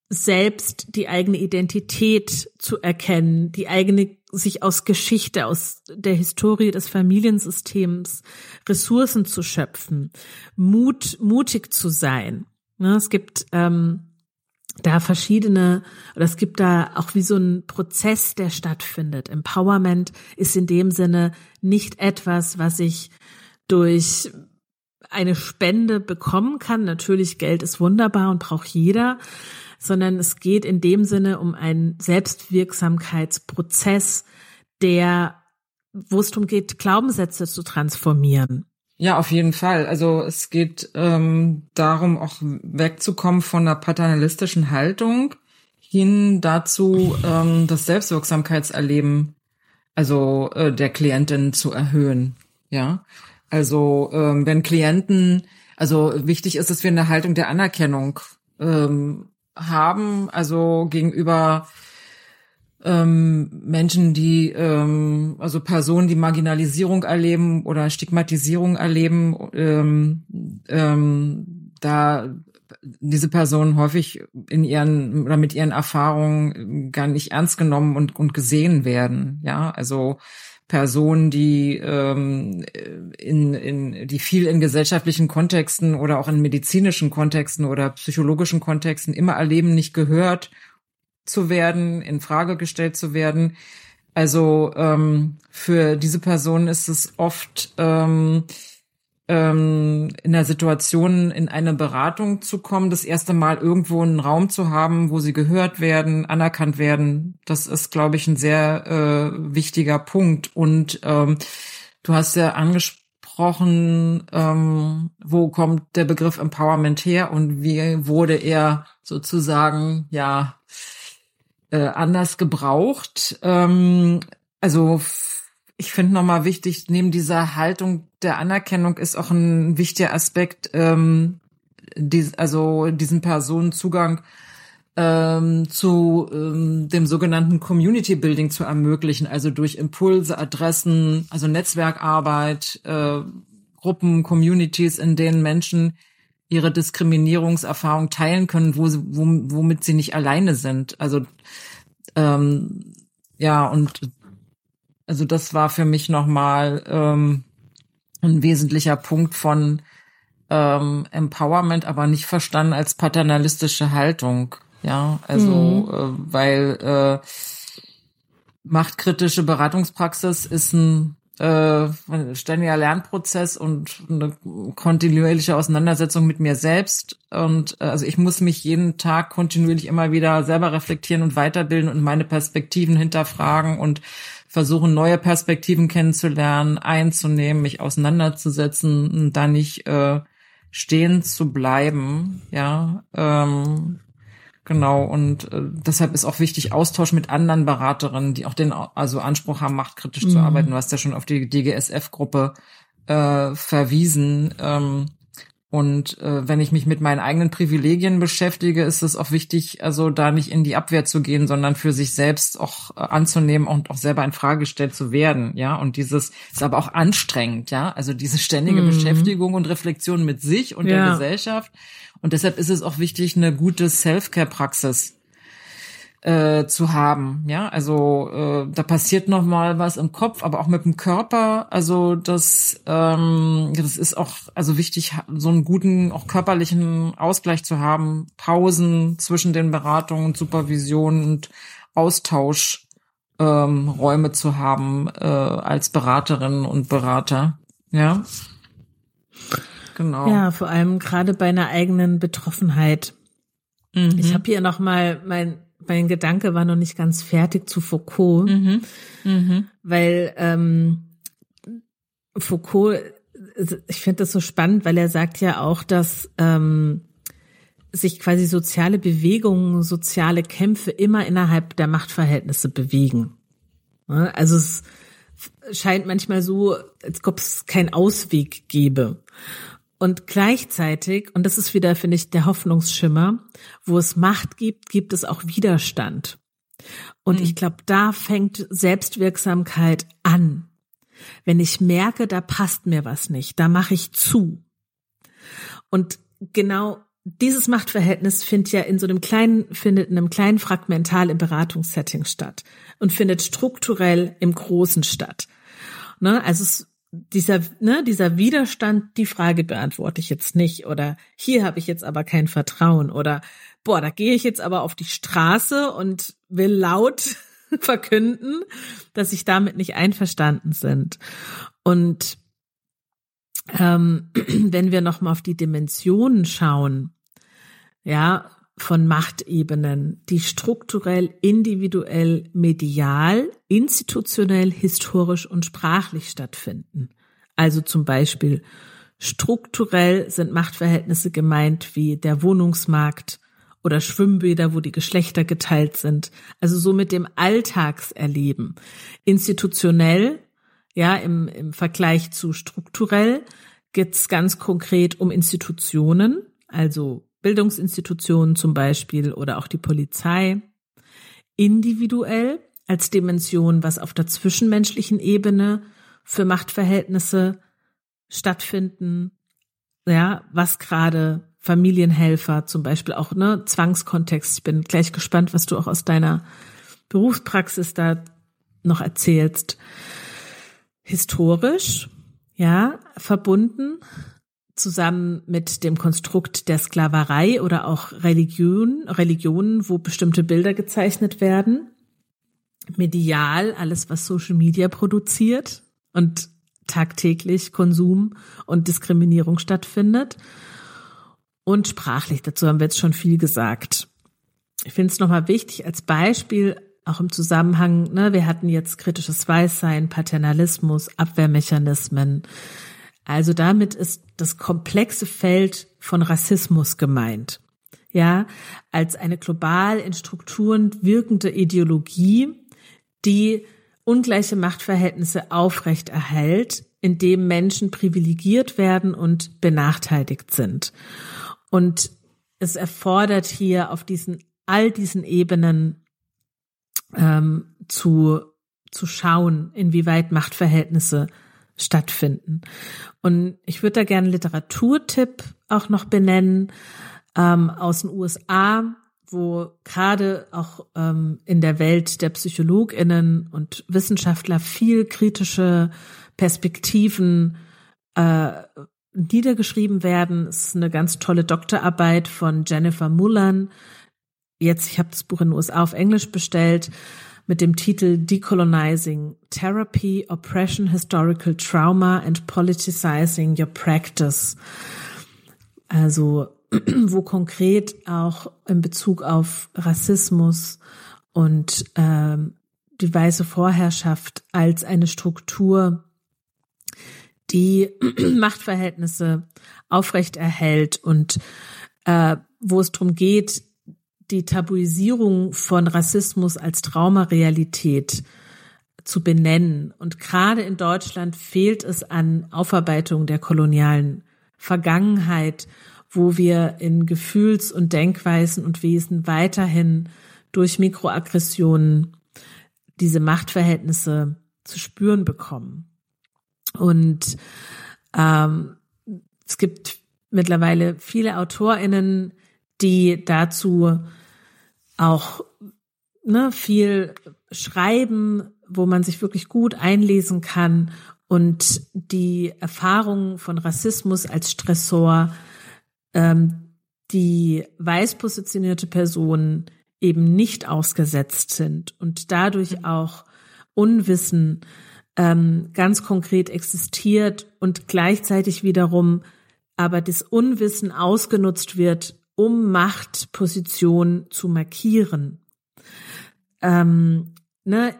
selbst die eigene Identität zu erkennen, die eigene sich aus Geschichte, aus der Historie des Familiensystems Ressourcen zu schöpfen, Mut, mutig zu sein. Ne, es gibt ähm, da verschiedene, oder es gibt da auch wie so ein Prozess, der stattfindet. Empowerment ist in dem Sinne nicht etwas, was ich durch eine Spende bekommen kann. Natürlich, Geld ist wunderbar und braucht jeder sondern es geht in dem Sinne um einen Selbstwirksamkeitsprozess, der wo es darum geht, Glaubenssätze zu transformieren. Ja, auf jeden Fall. Also es geht ähm, darum, auch wegzukommen von einer paternalistischen Haltung hin dazu, ähm, das Selbstwirksamkeitserleben, also äh, der Klientin zu erhöhen. Ja, also ähm, wenn Klienten, also wichtig ist, dass wir eine Haltung der Anerkennung ähm, haben, also gegenüber ähm, Menschen, die, ähm, also Personen, die Marginalisierung erleben oder Stigmatisierung erleben, ähm, ähm, da diese Personen häufig in ihren oder mit ihren Erfahrungen gar nicht ernst genommen und, und gesehen werden. Ja, also Personen, die ähm, in, in die viel in gesellschaftlichen Kontexten oder auch in medizinischen Kontexten oder psychologischen Kontexten immer erleben, nicht gehört zu werden, in Frage gestellt zu werden. Also ähm, für diese Personen ist es oft ähm, ähm, in der Situation, in eine Beratung zu kommen, das erste Mal irgendwo einen Raum zu haben, wo sie gehört werden, anerkannt werden. Das ist, glaube ich, ein sehr äh, wichtiger Punkt. Und ähm, du hast ja angesprochen, ähm, wo kommt der Begriff Empowerment her und wie wurde er sozusagen ja äh, anders gebraucht. Ähm, also ich finde nochmal wichtig, neben dieser Haltung der Anerkennung ist auch ein wichtiger Aspekt, ähm, die, also diesen Personen Zugang ähm, zu ähm, dem sogenannten Community Building zu ermöglichen, also durch Impulse, Adressen, also Netzwerkarbeit, äh, Gruppen, Communities, in denen Menschen ihre Diskriminierungserfahrung teilen können, wo sie, womit sie nicht alleine sind. Also ähm, ja, und also das war für mich nochmal ähm, ein wesentlicher Punkt von ähm, Empowerment, aber nicht verstanden als paternalistische Haltung. Ja, also mhm. äh, weil äh, machtkritische Beratungspraxis ist ein äh, ständiger Lernprozess und eine kontinuierliche Auseinandersetzung mit mir selbst. Und äh, also ich muss mich jeden Tag kontinuierlich immer wieder selber reflektieren und weiterbilden und meine Perspektiven hinterfragen und versuchen, neue Perspektiven kennenzulernen, einzunehmen, mich auseinanderzusetzen und da nicht äh, stehen zu bleiben. Ja, ähm, genau. Und äh, deshalb ist auch wichtig Austausch mit anderen Beraterinnen, die auch den also Anspruch haben, machtkritisch mhm. zu arbeiten. Du hast ja schon auf die DGSF-Gruppe äh, verwiesen. Ähm, und äh, wenn ich mich mit meinen eigenen Privilegien beschäftige, ist es auch wichtig, also da nicht in die Abwehr zu gehen, sondern für sich selbst auch äh, anzunehmen und auch selber in Frage gestellt zu werden, ja. Und dieses ist aber auch anstrengend, ja. Also diese ständige mhm. Beschäftigung und Reflexion mit sich und ja. der Gesellschaft. Und deshalb ist es auch wichtig, eine gute Self-Care-Praxis äh, zu haben. Ja, also äh, da passiert noch mal was im Kopf, aber auch mit dem Körper. Also das, ähm, das ist auch also wichtig, so einen guten, auch körperlichen Ausgleich zu haben, Pausen zwischen den Beratungen, Supervision und Austausch. Ähm, Räume zu haben äh, als Beraterin und Berater. Ja. Genau. Ja, vor allem gerade bei einer eigenen Betroffenheit. Mhm. Ich habe hier noch mal mein mein Gedanke war noch nicht ganz fertig zu Foucault, mhm. Mhm. weil ähm, Foucault, ich finde das so spannend, weil er sagt ja auch, dass ähm, sich quasi soziale Bewegungen, soziale Kämpfe immer innerhalb der Machtverhältnisse bewegen. Also es scheint manchmal so, als ob es keinen Ausweg gäbe. Und gleichzeitig, und das ist wieder, finde ich, der Hoffnungsschimmer, wo es Macht gibt, gibt es auch Widerstand. Und mhm. ich glaube, da fängt Selbstwirksamkeit an. Wenn ich merke, da passt mir was nicht, da mache ich zu. Und genau dieses Machtverhältnis findet ja in so einem kleinen, findet in einem kleinen Fragmental im Beratungssetting statt und findet strukturell im Großen statt. Ne? Also es dieser, ne, dieser Widerstand, die Frage beantworte ich jetzt nicht oder hier habe ich jetzt aber kein Vertrauen oder boah, da gehe ich jetzt aber auf die Straße und will laut verkünden, dass ich damit nicht einverstanden sind. Und ähm, wenn wir noch mal auf die Dimensionen schauen, ja, von Machtebenen, die strukturell, individuell, medial, institutionell, historisch und sprachlich stattfinden. Also zum Beispiel strukturell sind Machtverhältnisse gemeint wie der Wohnungsmarkt oder Schwimmbäder, wo die Geschlechter geteilt sind. Also so mit dem Alltagserleben. Institutionell, ja, im, im Vergleich zu strukturell geht's ganz konkret um Institutionen, also Bildungsinstitutionen zum Beispiel oder auch die Polizei. Individuell als Dimension, was auf der zwischenmenschlichen Ebene für Machtverhältnisse stattfinden, ja, was gerade Familienhelfer zum Beispiel auch, ne, Zwangskontext. Ich bin gleich gespannt, was du auch aus deiner Berufspraxis da noch erzählst. Historisch, ja, verbunden zusammen mit dem Konstrukt der Sklaverei oder auch Religion, Religionen, wo bestimmte Bilder gezeichnet werden. Medial, alles was Social Media produziert und tagtäglich Konsum und Diskriminierung stattfindet. Und sprachlich, dazu haben wir jetzt schon viel gesagt. Ich finde es nochmal wichtig als Beispiel, auch im Zusammenhang, ne, wir hatten jetzt kritisches Weißsein, Paternalismus, Abwehrmechanismen, also damit ist das komplexe Feld von Rassismus gemeint. Ja, als eine global in Strukturen wirkende Ideologie, die ungleiche Machtverhältnisse aufrechterhält, indem Menschen privilegiert werden und benachteiligt sind. Und es erfordert hier auf diesen all diesen Ebenen ähm, zu zu schauen, inwieweit Machtverhältnisse stattfinden. Und ich würde da gerne einen Literaturtipp auch noch benennen ähm, aus den USA, wo gerade auch ähm, in der Welt der Psychologinnen und Wissenschaftler viel kritische Perspektiven äh, niedergeschrieben werden. Es ist eine ganz tolle Doktorarbeit von Jennifer Mullern. Jetzt, ich habe das Buch in den USA auf Englisch bestellt mit dem Titel Decolonizing Therapy, Oppression, Historical Trauma and Politicizing Your Practice. Also wo konkret auch in Bezug auf Rassismus und ähm, die weiße Vorherrschaft als eine Struktur, die Machtverhältnisse aufrechterhält und äh, wo es darum geht, die Tabuisierung von Rassismus als Traumarealität zu benennen. Und gerade in Deutschland fehlt es an Aufarbeitung der kolonialen Vergangenheit, wo wir in Gefühls- und Denkweisen und Wesen weiterhin durch Mikroaggressionen diese Machtverhältnisse zu spüren bekommen. Und ähm, es gibt mittlerweile viele AutorInnen, die dazu auch ne, viel schreiben, wo man sich wirklich gut einlesen kann und die Erfahrung von Rassismus als Stressor, ähm, die weiß positionierte Personen eben nicht ausgesetzt sind und dadurch auch Unwissen ähm, ganz konkret existiert und gleichzeitig wiederum aber das Unwissen ausgenutzt wird, um Machtposition zu markieren. Ähm, ne,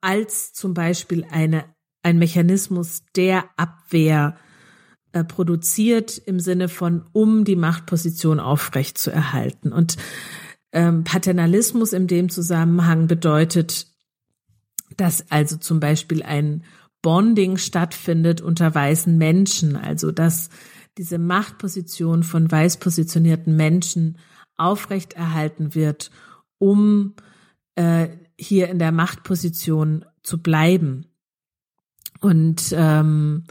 als zum Beispiel eine, ein Mechanismus der Abwehr äh, produziert im Sinne von, um die Machtposition aufrecht zu erhalten. Und ähm, Paternalismus in dem Zusammenhang bedeutet, dass also zum Beispiel ein Bonding stattfindet unter weißen Menschen, also dass diese Machtposition von weiß positionierten Menschen aufrechterhalten wird, um äh, hier in der Machtposition zu bleiben. Und ähm,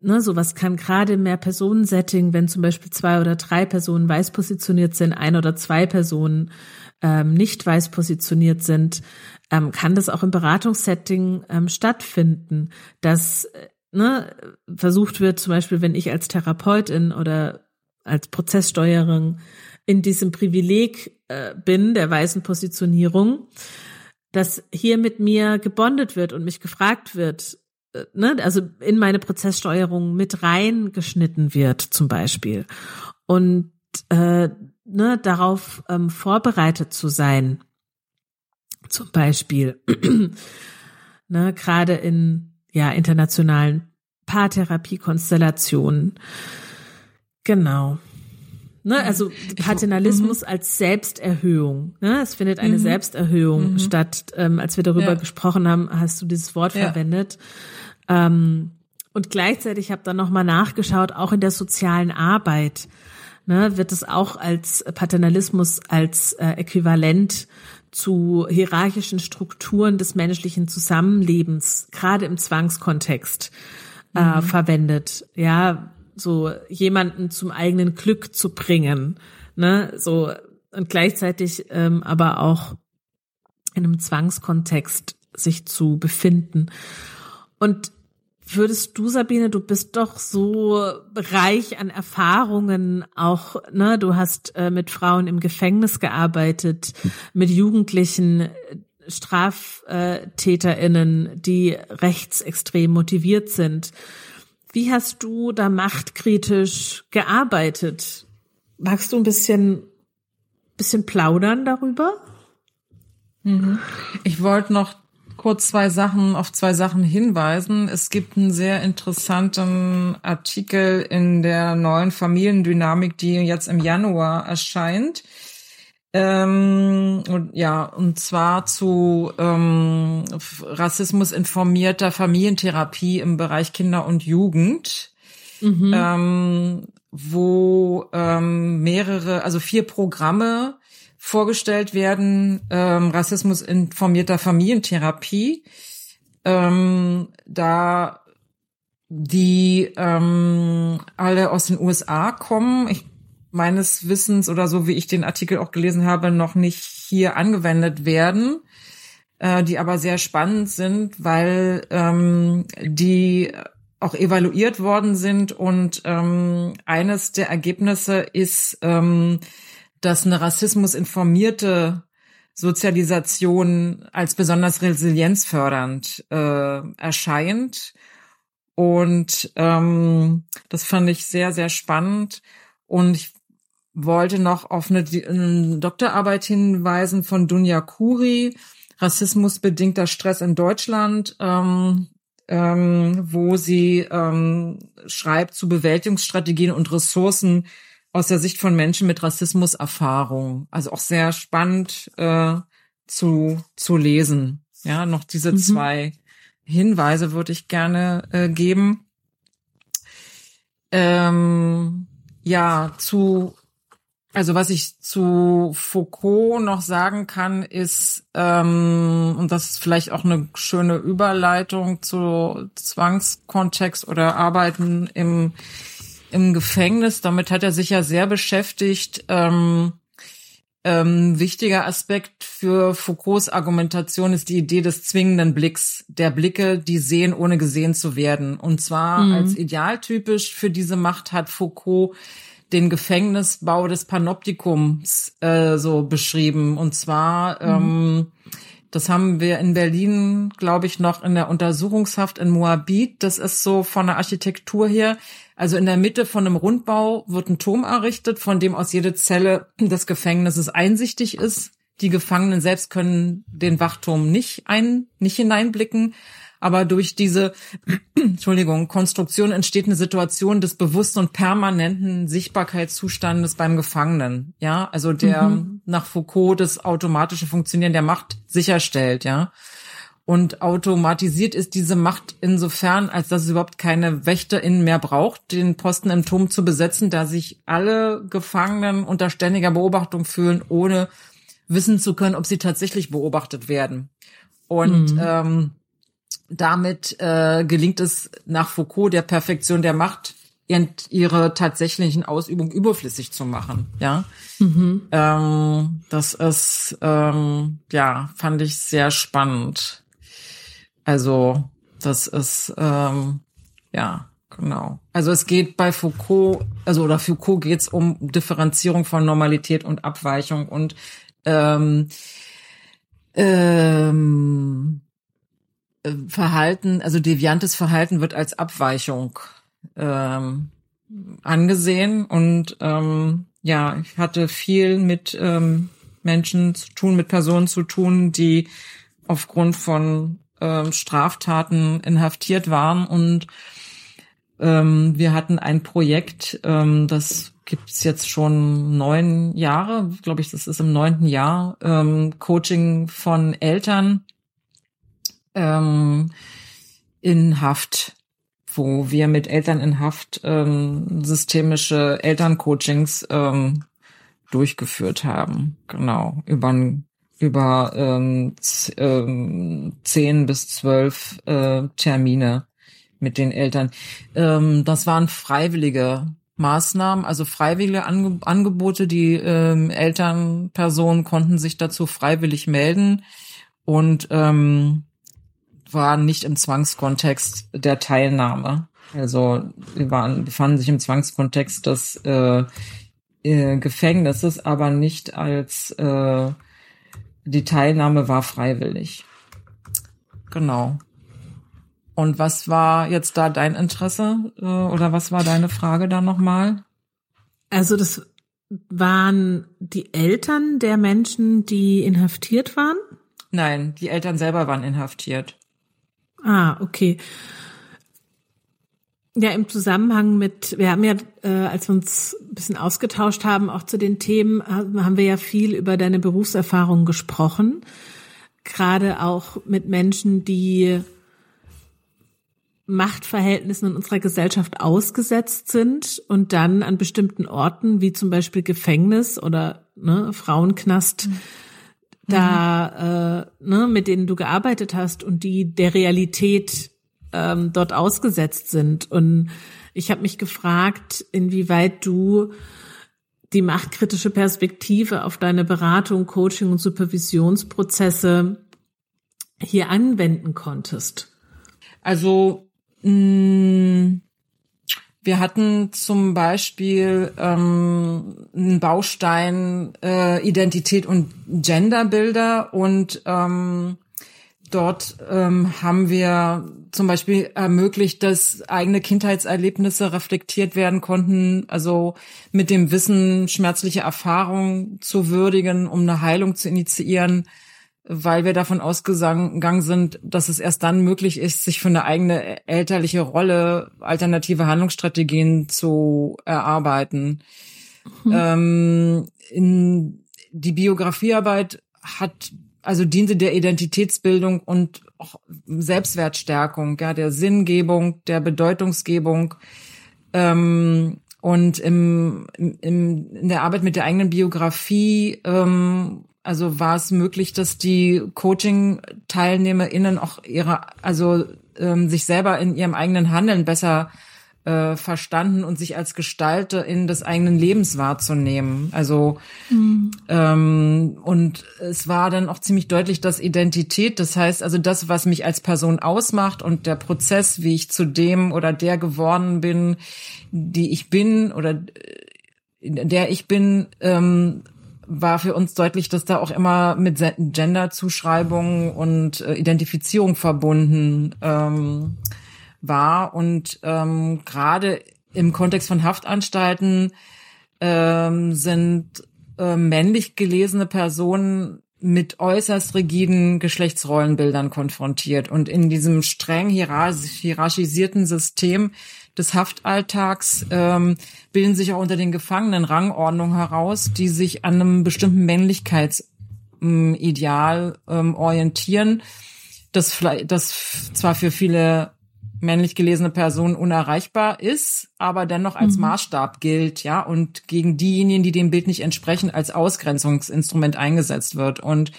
ne, sowas kann gerade im Mehr-Personen-Setting, wenn zum Beispiel zwei oder drei Personen weiß positioniert sind, ein oder zwei Personen ähm, nicht weiß positioniert sind, ähm, kann das auch im Beratungssetting ähm, stattfinden, dass äh, ne, versucht wird, zum Beispiel, wenn ich als Therapeutin oder als Prozesssteuerin in diesem Privileg äh, bin, der weißen Positionierung, dass hier mit mir gebondet wird und mich gefragt wird, äh, ne, also in meine Prozesssteuerung mit reingeschnitten wird, zum Beispiel. Und äh, ne, darauf ähm, vorbereitet zu sein. Zum Beispiel, ne, gerade in ja internationalen Paartherapie-Konstellationen. Genau. Ne, also Paternalismus ich, als Selbsterhöhung. Ne? Es findet eine mhm. Selbsterhöhung mhm. statt. Ähm, als wir darüber ja. gesprochen haben, hast du dieses Wort ja. verwendet. Ähm, und gleichzeitig habe dann nochmal nachgeschaut, auch in der sozialen Arbeit ne, wird es auch als Paternalismus als äh, Äquivalent zu hierarchischen Strukturen des menschlichen Zusammenlebens, gerade im Zwangskontext, äh, mhm. verwendet. Ja, so jemanden zum eigenen Glück zu bringen, ne, so und gleichzeitig ähm, aber auch in einem Zwangskontext sich zu befinden. Und würdest du, Sabine, du bist doch so reich an Erfahrungen, auch, ne, du hast äh, mit Frauen im Gefängnis gearbeitet, mit Jugendlichen, StraftäterInnen, die rechtsextrem motiviert sind. Wie hast du da machtkritisch gearbeitet? Magst du ein bisschen, bisschen plaudern darüber? Mhm. Ich wollte noch kurz zwei Sachen, auf zwei Sachen hinweisen. Es gibt einen sehr interessanten Artikel in der neuen Familiendynamik, die jetzt im Januar erscheint. Ähm, und, ja, und zwar zu ähm, Rassismus informierter Familientherapie im Bereich Kinder und Jugend, mhm. ähm, wo ähm, mehrere, also vier Programme vorgestellt werden, ähm, Rassismus informierter Familientherapie, ähm, da die ähm, alle aus den USA kommen. Ich meines Wissens oder so wie ich den Artikel auch gelesen habe, noch nicht hier angewendet werden, äh, die aber sehr spannend sind, weil ähm, die auch evaluiert worden sind und ähm, eines der Ergebnisse ist, ähm, dass eine rassismusinformierte Sozialisation als besonders resilienzfördernd äh, erscheint. Und ähm, das fand ich sehr, sehr spannend. Und ich wollte noch auf eine, eine Doktorarbeit hinweisen von Dunja Kuri, Rassismusbedingter Stress in Deutschland, ähm, ähm, wo sie ähm, schreibt zu Bewältigungsstrategien und Ressourcen aus der Sicht von Menschen mit Rassismuserfahrung. Also auch sehr spannend äh, zu, zu lesen. Ja, noch diese mhm. zwei Hinweise würde ich gerne äh, geben. Ähm, ja, zu also was ich zu Foucault noch sagen kann, ist, ähm, und das ist vielleicht auch eine schöne Überleitung zu Zwangskontext oder Arbeiten im, im Gefängnis. Damit hat er sich ja sehr beschäftigt. Ähm, ähm, wichtiger Aspekt für Foucaults Argumentation ist die Idee des zwingenden Blicks, der Blicke, die sehen, ohne gesehen zu werden. Und zwar mhm. als idealtypisch für diese Macht hat Foucault den Gefängnisbau des Panoptikums äh, so beschrieben. Und zwar, mhm. ähm, das haben wir in Berlin, glaube ich, noch in der Untersuchungshaft in Moabit. Das ist so von der Architektur her. Also in der Mitte von einem Rundbau wird ein Turm errichtet, von dem aus jede Zelle des Gefängnisses einsichtig ist. Die Gefangenen selbst können den Wachturm nicht ein, nicht hineinblicken aber durch diese, Entschuldigung, Konstruktion entsteht eine Situation des bewussten und permanenten Sichtbarkeitszustandes beim Gefangenen, ja, also der mhm. nach Foucault das automatische Funktionieren der Macht sicherstellt, ja. Und automatisiert ist diese Macht insofern, als dass es überhaupt keine WächterInnen mehr braucht, den Posten im Turm zu besetzen, da sich alle Gefangenen unter ständiger Beobachtung fühlen, ohne wissen zu können, ob sie tatsächlich beobachtet werden. Und mhm. ähm, damit äh, gelingt es nach Foucault der Perfektion der Macht, ihre tatsächlichen Ausübung überflüssig zu machen. Ja, mhm. ähm, das ist ähm, ja fand ich sehr spannend. Also das ist ähm, ja genau. Also es geht bei Foucault, also oder Foucault geht es um Differenzierung von Normalität und Abweichung und ähm, ähm, Verhalten, also deviantes Verhalten wird als Abweichung ähm, angesehen und ähm, ja, ich hatte viel mit ähm, Menschen zu tun, mit Personen zu tun, die aufgrund von ähm, Straftaten inhaftiert waren und ähm, wir hatten ein Projekt, ähm, das gibt's jetzt schon neun Jahre, glaube ich, das ist im neunten Jahr, ähm, Coaching von Eltern ähm, in Haft, wo wir mit Eltern in Haft ähm, systemische Elterncoachings ähm, durchgeführt haben. Genau, über über ähm, ähm, zehn bis zwölf äh, Termine mit den Eltern. Ähm, das waren freiwillige Maßnahmen, also freiwillige Ange Angebote. Die ähm, Elternpersonen konnten sich dazu freiwillig melden und ähm, waren nicht im Zwangskontext der Teilnahme. Also wir waren, befanden sich im Zwangskontext des äh, äh, Gefängnisses, aber nicht als äh, die Teilnahme war freiwillig. Genau. Und was war jetzt da dein Interesse äh, oder was war deine Frage da nochmal? Also das waren die Eltern der Menschen, die inhaftiert waren? Nein, die Eltern selber waren inhaftiert. Ah, okay. Ja, im Zusammenhang mit, wir haben ja, äh, als wir uns ein bisschen ausgetauscht haben, auch zu den Themen, haben wir ja viel über deine Berufserfahrung gesprochen. Gerade auch mit Menschen, die Machtverhältnissen in unserer Gesellschaft ausgesetzt sind und dann an bestimmten Orten, wie zum Beispiel Gefängnis oder ne, Frauenknast, mhm. da äh, ne, mit denen du gearbeitet hast und die der Realität ähm, dort ausgesetzt sind. Und ich habe mich gefragt, inwieweit du die machtkritische Perspektive auf deine Beratung, Coaching und Supervisionsprozesse hier anwenden konntest. Also Mm, wir hatten zum Beispiel ähm, einen Baustein äh, Identität und Genderbilder und ähm, dort ähm, haben wir zum Beispiel ermöglicht, dass eigene Kindheitserlebnisse reflektiert werden konnten, also mit dem Wissen, schmerzliche Erfahrungen zu würdigen, um eine Heilung zu initiieren weil wir davon ausgegangen sind, dass es erst dann möglich ist, sich für eine eigene elterliche Rolle alternative Handlungsstrategien zu erarbeiten. Mhm. Ähm, in, die Biografiearbeit hat also diente der Identitätsbildung und auch Selbstwertstärkung, ja, der Sinngebung, der Bedeutungsgebung. Ähm, und im, im, in der Arbeit mit der eigenen Biografie ähm, also war es möglich, dass die Coaching-TeilnehmerInnen auch ihre, also ähm, sich selber in ihrem eigenen Handeln besser äh, verstanden und sich als Gestalterin des eigenen Lebens wahrzunehmen. Also mhm. ähm, und es war dann auch ziemlich deutlich, dass Identität, das heißt also das, was mich als Person ausmacht und der Prozess, wie ich zu dem oder der geworden bin, die ich bin oder äh, der ich bin, ähm, war für uns deutlich, dass da auch immer mit Gender-Zuschreibungen und äh, Identifizierung verbunden ähm, war. Und ähm, gerade im Kontext von Haftanstalten ähm, sind äh, männlich gelesene Personen mit äußerst rigiden Geschlechtsrollenbildern konfrontiert. Und in diesem streng hierarchisierten System des Haftalltags ähm, bilden sich auch unter den Gefangenen Rangordnungen heraus, die sich an einem bestimmten Männlichkeitsideal ähm, orientieren, das, das zwar für viele männlich gelesene Personen unerreichbar ist, aber dennoch als mhm. Maßstab gilt, ja, und gegen diejenigen, die dem Bild nicht entsprechen, als Ausgrenzungsinstrument eingesetzt wird. Und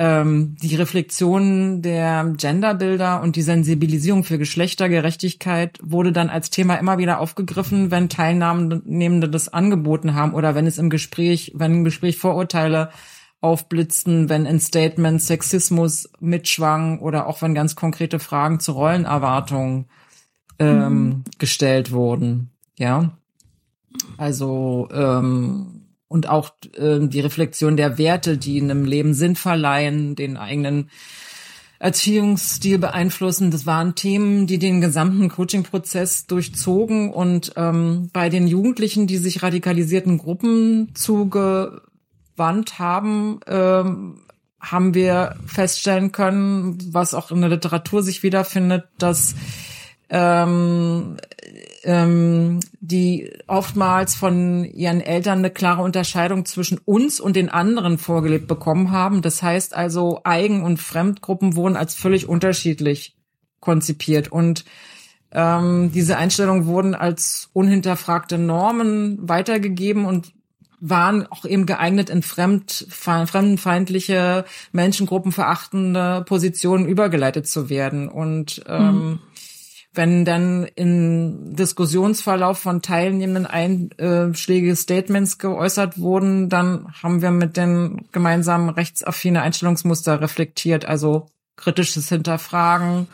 ähm, die Reflexion der Genderbilder und die Sensibilisierung für Geschlechtergerechtigkeit wurde dann als Thema immer wieder aufgegriffen, wenn Teilnehmende das angeboten haben oder wenn es im Gespräch, wenn im Gespräch Vorurteile aufblitzten, wenn in Statements Sexismus mitschwang oder auch wenn ganz konkrete Fragen zu Rollenerwartungen ähm, mhm. gestellt wurden. Ja, also ähm, und auch äh, die Reflexion der Werte, die einem Leben Sinn verleihen, den eigenen Erziehungsstil beeinflussen. Das waren Themen, die den gesamten Coaching-Prozess durchzogen und ähm, bei den Jugendlichen, die sich radikalisierten Gruppen zugewandt haben, ähm, haben wir feststellen können, was auch in der Literatur sich wiederfindet, dass ähm, ähm, die oftmals von ihren Eltern eine klare Unterscheidung zwischen uns und den anderen vorgelebt bekommen haben. Das heißt also, Eigen- und Fremdgruppen wurden als völlig unterschiedlich konzipiert und ähm, diese Einstellungen wurden als unhinterfragte Normen weitergegeben und waren auch eben geeignet, in fremd, fremdenfeindliche, Menschengruppen verachtende Positionen übergeleitet zu werden. Und ähm, mhm wenn dann im Diskussionsverlauf von Teilnehmenden einschlägige Statements geäußert wurden, dann haben wir mit den gemeinsamen rechtsaffine Einstellungsmuster reflektiert, also kritisches Hinterfragen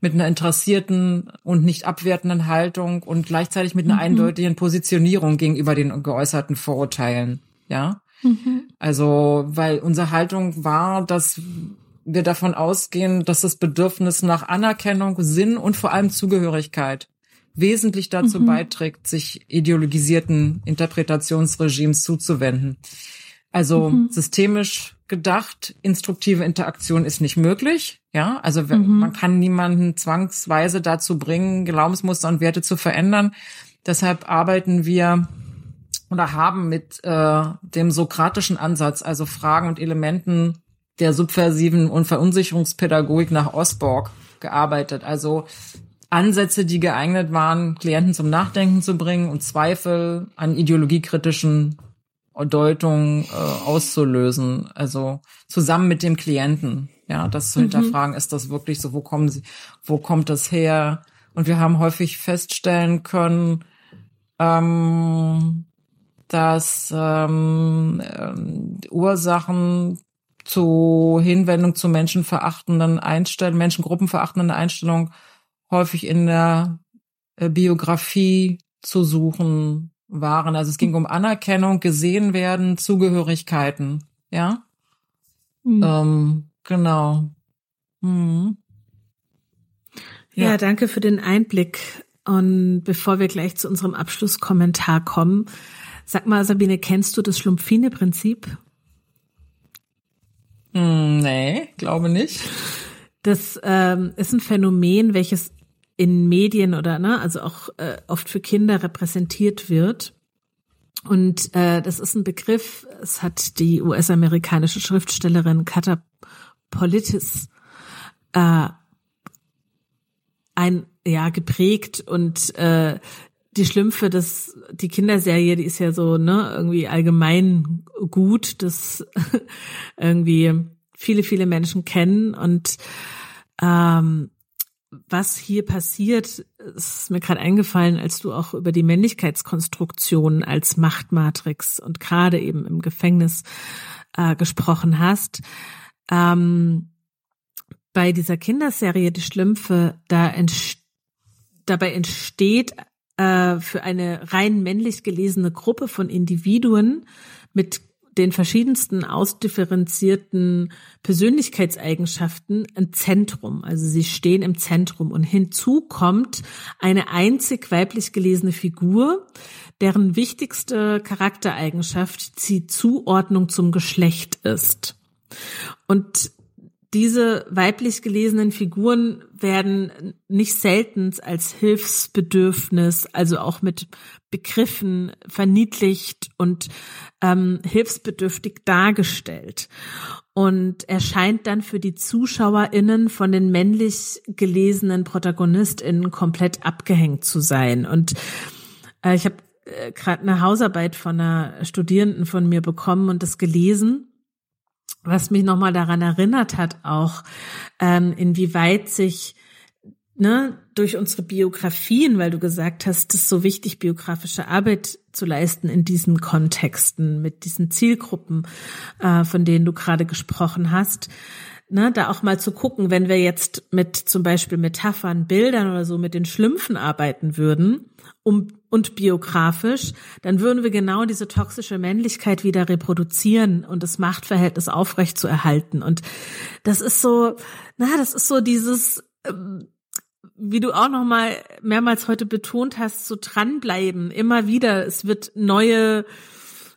mit einer interessierten und nicht abwertenden Haltung und gleichzeitig mit einer mhm. eindeutigen Positionierung gegenüber den geäußerten Vorurteilen. Ja. Mhm. Also, weil unsere Haltung war, dass wir davon ausgehen, dass das Bedürfnis nach Anerkennung, Sinn und vor allem Zugehörigkeit wesentlich dazu mhm. beiträgt, sich ideologisierten Interpretationsregimes zuzuwenden. Also mhm. systemisch gedacht, instruktive Interaktion ist nicht möglich. Ja, also mhm. man kann niemanden zwangsweise dazu bringen, Glaubensmuster und Werte zu verändern. Deshalb arbeiten wir oder haben mit äh, dem sokratischen Ansatz, also Fragen und Elementen der subversiven und Verunsicherungspädagogik nach Osborg gearbeitet. Also Ansätze, die geeignet waren, Klienten zum Nachdenken zu bringen und Zweifel an ideologiekritischen Deutungen äh, auszulösen. Also zusammen mit dem Klienten, ja, das zu mhm. hinterfragen, ist das wirklich so, wo kommen sie, wo kommt das her? Und wir haben häufig feststellen können, ähm, dass ähm, äh, Ursachen zu Hinwendung zu menschenverachtenden Einstellungen, menschengruppenverachtenden Einstellungen häufig in der äh, Biografie zu suchen waren. Also es ging um Anerkennung, gesehen werden, Zugehörigkeiten, ja. Mhm. Ähm, genau. Mhm. Ja. ja, danke für den Einblick. Und bevor wir gleich zu unserem Abschlusskommentar kommen, sag mal, Sabine, kennst du das Schlumpfine-Prinzip? Hm, nee, glaube nicht. Das ähm, ist ein Phänomen, welches in Medien oder ne, also auch äh, oft für Kinder repräsentiert wird. Und äh, das ist ein Begriff, es hat die US-amerikanische Schriftstellerin Kata Politis äh, ein ja geprägt und äh, die Schlümpfe, das die Kinderserie, die ist ja so ne irgendwie allgemein gut, das irgendwie viele viele Menschen kennen und ähm, was hier passiert, ist mir gerade eingefallen, als du auch über die Männlichkeitskonstruktion als Machtmatrix und gerade eben im Gefängnis äh, gesprochen hast. Ähm, bei dieser Kinderserie Die Schlümpfe, da entsteht dabei entsteht äh, für eine rein männlich gelesene Gruppe von Individuen mit den verschiedensten ausdifferenzierten Persönlichkeitseigenschaften ein Zentrum. Also sie stehen im Zentrum und hinzu kommt eine einzig weiblich gelesene Figur, deren wichtigste Charaktereigenschaft die Zuordnung zum Geschlecht ist. Und diese weiblich gelesenen Figuren werden nicht selten als Hilfsbedürfnis, also auch mit Begriffen verniedlicht und ähm, hilfsbedürftig dargestellt und erscheint dann für die ZuschauerInnen von den männlich gelesenen ProtagonistInnen komplett abgehängt zu sein. Und äh, ich habe äh, gerade eine Hausarbeit von einer Studierenden von mir bekommen und das gelesen was mich nochmal daran erinnert hat, auch ähm, inwieweit sich ne, durch unsere Biografien, weil du gesagt hast, es ist so wichtig, biografische Arbeit zu leisten in diesen Kontexten, mit diesen Zielgruppen, äh, von denen du gerade gesprochen hast, ne, da auch mal zu gucken, wenn wir jetzt mit zum Beispiel Metaphern, Bildern oder so mit den Schlümpfen arbeiten würden, um und biografisch, dann würden wir genau diese toxische Männlichkeit wieder reproduzieren und das Machtverhältnis aufrecht zu erhalten. Und das ist so, na, das ist so dieses, ähm, wie du auch noch mal mehrmals heute betont hast, so dranbleiben, immer wieder. Es wird neue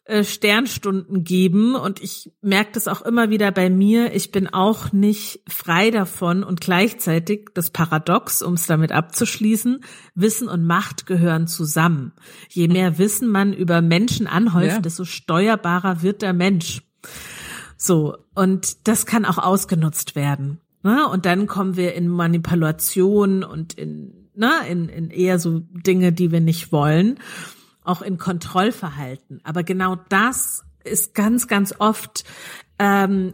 äh, Sternstunden geben und ich merke das auch immer wieder bei mir. Ich bin auch nicht frei davon und gleichzeitig das Paradox, um es damit abzuschließen, Wissen und Macht gehören zusammen. Je mehr Wissen man über Menschen anhäuft, ja. desto steuerbarer wird der Mensch. So, und das kann auch ausgenutzt werden. Ne? Und dann kommen wir in Manipulation und in, na, ne, in, in eher so Dinge, die wir nicht wollen auch in Kontrollverhalten. Aber genau das ist ganz, ganz oft ähm,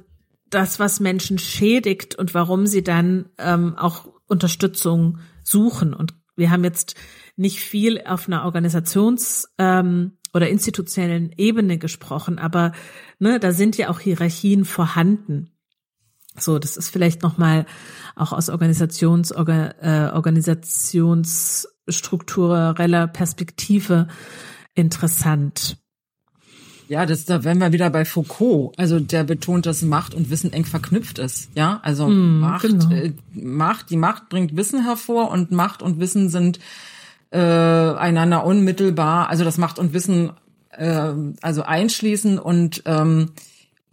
das, was Menschen schädigt und warum sie dann ähm, auch Unterstützung suchen. Und wir haben jetzt nicht viel auf einer Organisations- ähm, oder institutionellen Ebene gesprochen, aber ne, da sind ja auch Hierarchien vorhanden. So, das ist vielleicht noch mal auch aus Organisations äh, Organisationsstruktureller Perspektive interessant. Ja, das da wären wir wieder bei Foucault. Also der betont, dass Macht und Wissen eng verknüpft ist. Ja, also mm, Macht, genau. äh, Macht, die Macht bringt Wissen hervor und Macht und Wissen sind äh, einander unmittelbar. Also das Macht und Wissen äh, also einschließen und ähm,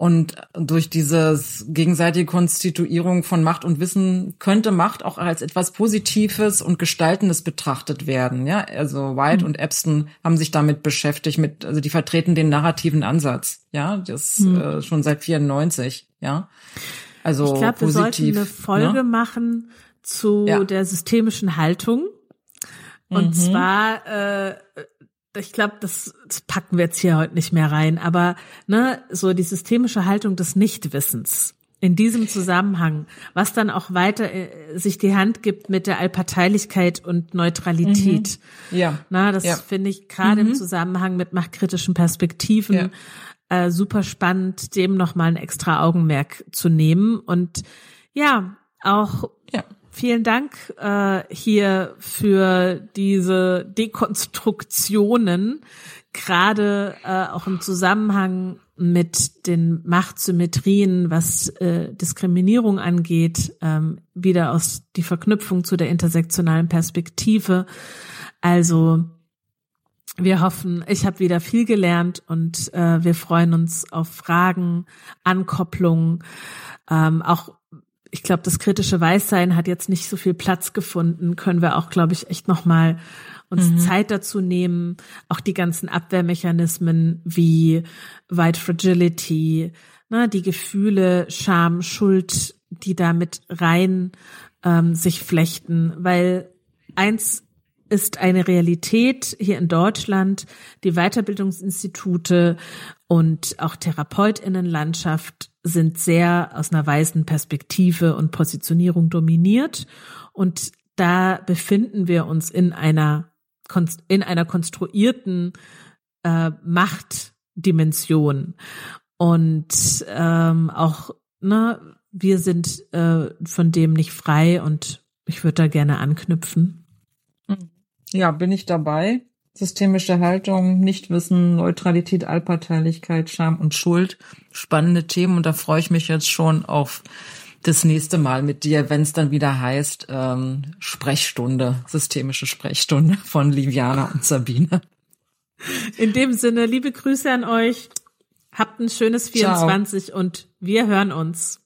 und durch diese gegenseitige Konstituierung von Macht und Wissen könnte Macht auch als etwas Positives und Gestaltendes betrachtet werden. Ja, also White mhm. und Epstein haben sich damit beschäftigt, mit, also die vertreten den narrativen Ansatz. Ja, das mhm. äh, schon seit 94. Ja, also ich glaube, wir sollten eine Folge ne? machen zu ja. der systemischen Haltung. Und mhm. zwar äh, ich glaube, das, das packen wir jetzt hier heute nicht mehr rein, aber ne, so die systemische Haltung des Nichtwissens in diesem Zusammenhang, was dann auch weiter äh, sich die Hand gibt mit der Allparteilichkeit und Neutralität. Mhm. Ja. Na, das ja. finde ich gerade mhm. im Zusammenhang mit machtkritischen Perspektiven ja. äh, super spannend, dem nochmal ein extra Augenmerk zu nehmen und ja, auch ja Vielen Dank äh, hier für diese Dekonstruktionen, gerade äh, auch im Zusammenhang mit den Machtsymmetrien, was äh, Diskriminierung angeht, ähm, wieder aus die Verknüpfung zu der intersektionalen Perspektive. Also wir hoffen, ich habe wieder viel gelernt und äh, wir freuen uns auf Fragen, Ankopplungen, ähm, auch ich glaube, das kritische Weißsein hat jetzt nicht so viel Platz gefunden. Können wir auch, glaube ich, echt nochmal uns mhm. Zeit dazu nehmen, auch die ganzen Abwehrmechanismen wie White Fragility, ne, die Gefühle, Scham, Schuld, die damit rein ähm, sich flechten, weil eins ist eine Realität hier in Deutschland. Die Weiterbildungsinstitute und auch Therapeutinnenlandschaft sind sehr aus einer weißen Perspektive und Positionierung dominiert. Und da befinden wir uns in einer, in einer konstruierten äh, Machtdimension. Und ähm, auch, ne, wir sind äh, von dem nicht frei und ich würde da gerne anknüpfen. Ja, bin ich dabei systemische Haltung, Nichtwissen, Neutralität, Allparteilichkeit, Scham und Schuld. Spannende Themen und da freue ich mich jetzt schon auf das nächste Mal mit dir, wenn es dann wieder heißt ähm, Sprechstunde, systemische Sprechstunde von Liviana und Sabine. In dem Sinne, liebe Grüße an euch. Habt ein schönes 24 Ciao. und wir hören uns.